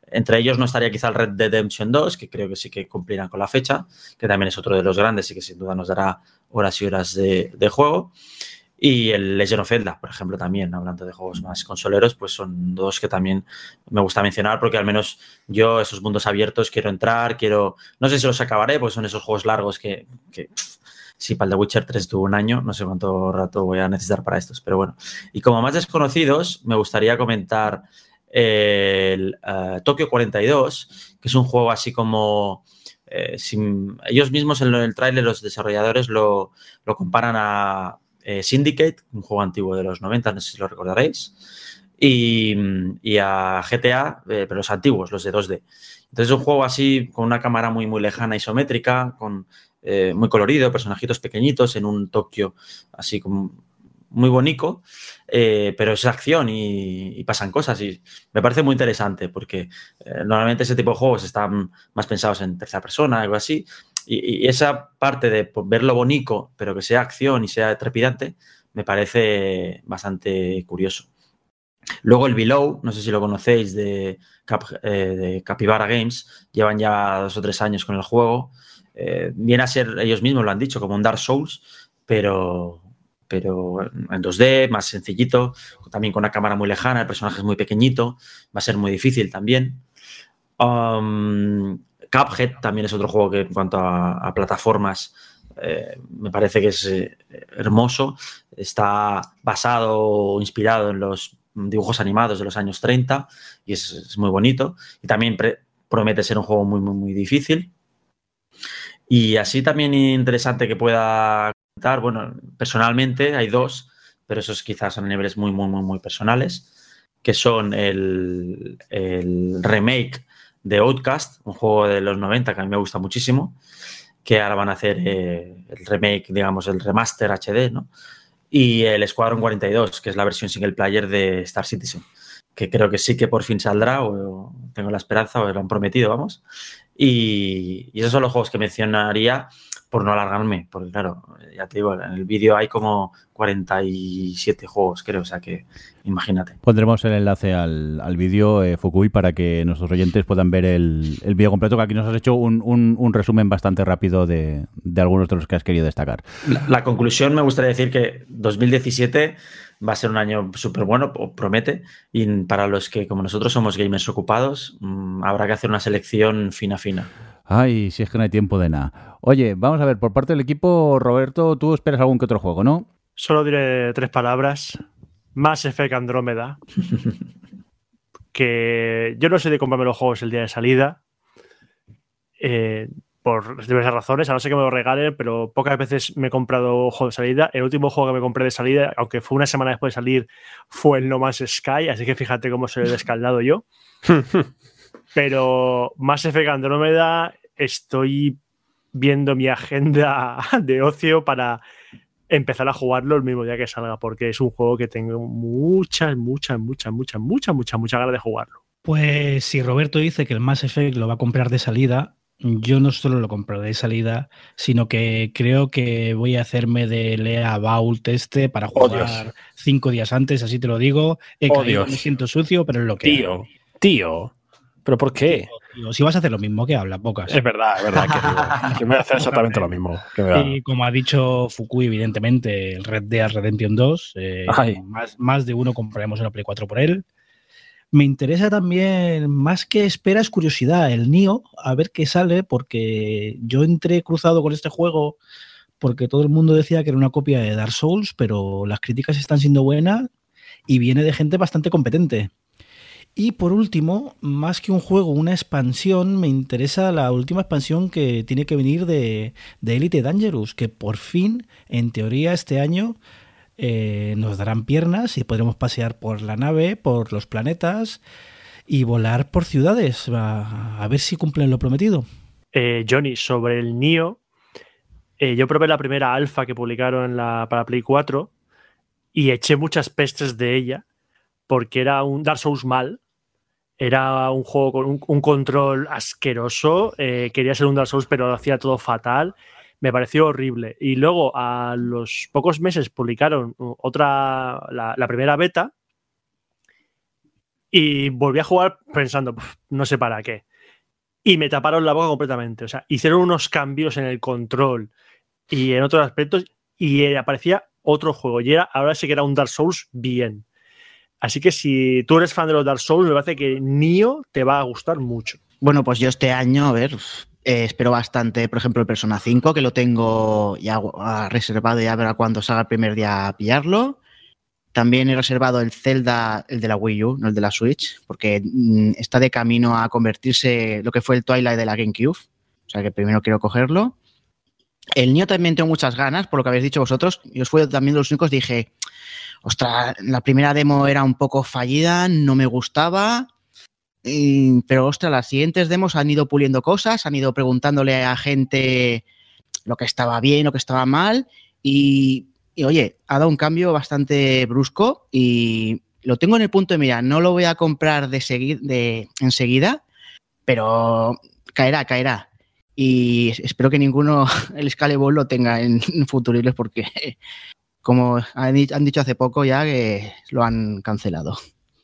Entre ellos no estaría quizá el Red Dead Redemption 2, que creo que sí que cumplirán con la fecha, que también es otro de los grandes y que sin duda nos dará horas y horas de juego. Y el Legend of Zelda, por ejemplo, también, hablando de juegos más consoleros, pues son dos que también me gusta mencionar porque al menos yo esos mundos abiertos quiero entrar, quiero... No sé si los acabaré, pues son esos juegos largos que... que si para el The Witcher 3 tuvo un año, no sé cuánto rato voy a necesitar para estos, pero bueno. Y como más desconocidos, me gustaría comentar el uh, Tokio 42, que es un juego así como... Eh, ellos mismos en el trailer, los desarrolladores lo, lo comparan a, eh, Syndicate, un juego antiguo de los 90, no sé si lo recordaréis, y, a GTA, eh, pero los antiguos, los de 2D. Entonces es un juego así con una cámara muy, muy lejana, isométrica, con, eh, muy colorido, personajitos pequeñitos en un Tokio así como muy bonito, pero es acción y, pasan cosas y me parece muy interesante porque normalmente ese tipo de juegos están más pensados en tercera persona, algo así, y, esa parte de verlo bonito, pero que sea acción y sea trepidante, me parece bastante curioso. Luego el Below, no sé si lo conocéis, de, Cap, eh, Capybara Games, llevan ya dos o tres años con el juego. Eh, viene a ser, ellos mismos lo han dicho, como un Dark Souls, pero, pero en 2D, más sencillito, también con una cámara muy lejana, el personaje es muy pequeñito, va a ser muy difícil también. Um, Cuphead también es otro juego que en cuanto a, plataformas eh, me parece que es eh, hermoso. Está basado o inspirado en los dibujos animados de los años 30 y es, muy bonito. Y también promete ser un juego muy, muy, muy difícil. Y así también interesante que pueda comentar, bueno, personalmente hay dos, pero esos quizás son niveles muy, muy, muy, muy personales, que son el remake de Outcast, un juego de los 90 que a mí me gusta muchísimo, que ahora van a hacer eh, el remake, digamos, el remaster HD, ¿no? y el Squadron 42, que es la versión single player de Star Citizen, que creo que sí que por fin saldrá, o tengo la esperanza, o lo han prometido, vamos. Y, y esos son los juegos que mencionaría por no alargarme, porque claro, ya te digo, en el vídeo hay como 47 juegos, creo, o sea que imagínate. Pondremos el enlace al, al vídeo, eh, Fukui, para que nuestros oyentes puedan ver el, el vídeo completo, que aquí nos has hecho un, un- un resumen bastante rápido de, de algunos de los que has querido destacar. La, la conclusión me gustaría decir que 2017 va a ser un año súper bueno, promete, y para los que como nosotros somos gamers ocupados, mm, habrá que hacer una selección fina fina. Ay, si es que no hay tiempo de nada. Oye, vamos a ver, por parte del equipo, Roberto, tú esperas algún que otro juego, ¿no? Solo diré tres palabras. Mass Effect Andrómeda. que yo no sé de comprarme los juegos el día de salida. eh, por diversas razones, a no ser que me lo regalen, pero pocas veces me he comprado juegos de salida. El último juego que me compré de salida, aunque fue una semana después de salir, fue el No Man's Sky, así que fíjate cómo se lo he descaldado yo. Pero Mass Effect Andrómeda, estoy viendo mi agenda de ocio para empezar a jugarlo el mismo día que salga, porque es un juego que tengo muchas, muchas, muchas, muchas, muchas, muchas, muchas ganas de jugarlo. Pues si Roberto dice que el Mass Effect lo va a comprar de salida, yo no solo lo compraré de salida, sino que creo que voy a hacerme de Lea Vault este para Oh, jugar cinco días antes, así te lo digo. He Oh, caído, me siento sucio, pero es lo que hay. Tío, tío. ¿Pero por qué? Tío, Si vas a hacer lo mismo, que habla, pocas. Es verdad, es verdad que, que voy a hacer exactamente lo mismo. que me da- Y como ha dicho Fukui, evidentemente, el Red Dead Redemption 2, eh, más, más de uno compraremos una Play 4 por él. Me interesa también, más que espera, es curiosidad, el Nio, a ver qué sale, porque yo entré cruzado con este juego porque todo el mundo decía que era una copia de Dark Souls, pero las críticas están siendo buenas y viene de gente bastante competente. Y por último, más que un juego, una expansión, me interesa la última expansión que tiene que venir de, de Elite Dangerous, que por fin, en teoría, este año eh, nos darán piernas y podremos pasear por la nave, por los planetas y volar por ciudades. A, a ver si cumplen lo prometido. Eh, Johnny, sobre el Nio, eh, yo probé la primera alfa que publicaron la, para Play 4 y eché muchas pestes de ella porque era un Dark Souls mal. Era un juego con un, control asqueroso. eh, quería ser un Dark Souls, pero lo hacía todo fatal. Me pareció horrible. Y luego, a los pocos meses, publicaron otra, la, la primera beta. Y volví a jugar pensando, "Puf, no sé para qué y me taparon la boca completamente. O sea, hicieron unos cambios en el control y en otros aspectos y eh, aparecía otro juego. Y era, ahora sí que era un Dark Souls bien. Así que si tú eres fan de los Dark Souls, me parece que Nio te va a gustar mucho. Bueno, pues yo este año, a ver, eh, espero bastante, por ejemplo, el Persona 5, que lo tengo ya reservado y a ver a cuándo salga el primer día a pillarlo. También he reservado el Zelda, el de la Wii U, no el de la Switch, porque mm, está de camino a convertirse lo que fue el Twilight de la GameCube. O sea que primero quiero cogerlo. El Nio también tengo muchas ganas, por lo que habéis dicho vosotros. Yo fui también de los únicos, dije, ostras, la primera demo era un poco fallida, no me gustaba. Pero ostras, las siguientes demos han ido puliendo cosas, han ido preguntándole a gente lo que estaba bien, lo que estaba mal. Y, oye, ha dado un cambio bastante brusco y lo tengo en el punto de mira. No lo voy a comprar de, segui- de enseguida, pero caerá, caerá. Y espero que ninguno el Scaleball lo tenga en, en futuribles porque, como han, di- han dicho hace poco ya, que lo han cancelado.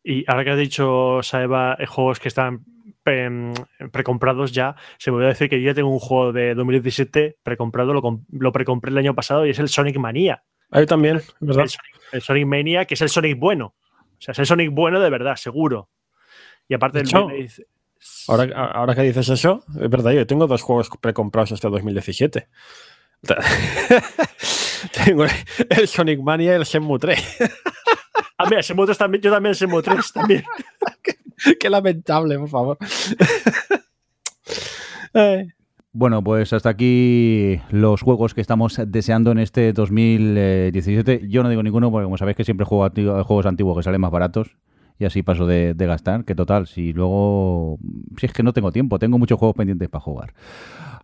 Y ahora que has dicho, Saeva, eh, juegos que están pre- precomprados ya, se me olvidó decir que yo ya tengo un juego de 2017 precomprado, lo, com- lo precompré el año pasado y es el Sonic Mania. Ahí también, es ¿verdad? El Sonic, el Sonic Mania, que es el Sonic bueno. O sea, es el Sonic bueno de verdad, seguro. Y aparte De el hecho, Blade- Ahora, ahora que dices eso, es verdad, yo tengo dos juegos precomprados hasta 2017. tengo el Sonic Mania y el Shenmue 3. Ah, mira, Shenmue 3 también, yo también Shenmue 3 también. Qué lamentable, por favor. Bueno, pues hasta aquí los juegos que estamos deseando en este 2017. Yo no digo ninguno porque como sabéis que siempre juego juegos antiguos que salen más baratos y así paso de, de gastar. Que total, si luego. Si es que no tengo tiempo, tengo muchos juegos pendientes para jugar.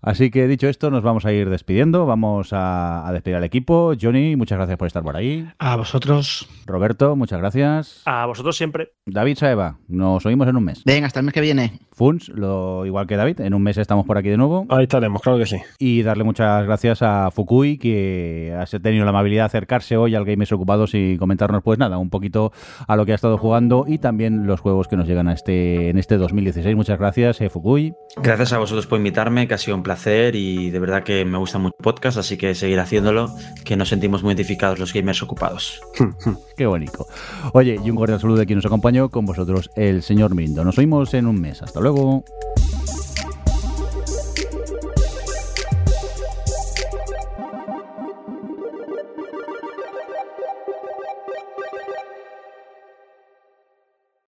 Así que dicho esto, nos vamos a ir despidiendo. Vamos a, a despedir al equipo. Johnny, muchas gracias por estar por ahí. A vosotros. Roberto, muchas gracias. A vosotros siempre. David Saeva, nos oímos en un mes. Venga, hasta el mes que viene. Funs, lo igual que David, en un mes estamos por aquí de nuevo. Ahí estaremos, claro que sí. Y darle muchas gracias a Fukui, que ha tenido la amabilidad de acercarse hoy al Gamers Ocupados y comentarnos, pues nada, un poquito a lo que ha estado jugando y también los juegos que nos llegan a este, en este 2016. Muchas gracias, eh, Fukui. Gracias a vosotros por invitarme, que ha sido un placer y de verdad que me gusta mucho el podcast, así que seguir haciéndolo, que nos sentimos muy identificados los gamers ocupados. Qué bonito. Oye, y un cordial saludo de quien nos acompañó con vosotros, el señor Mindo. Nos oímos en un mes. Hasta luego.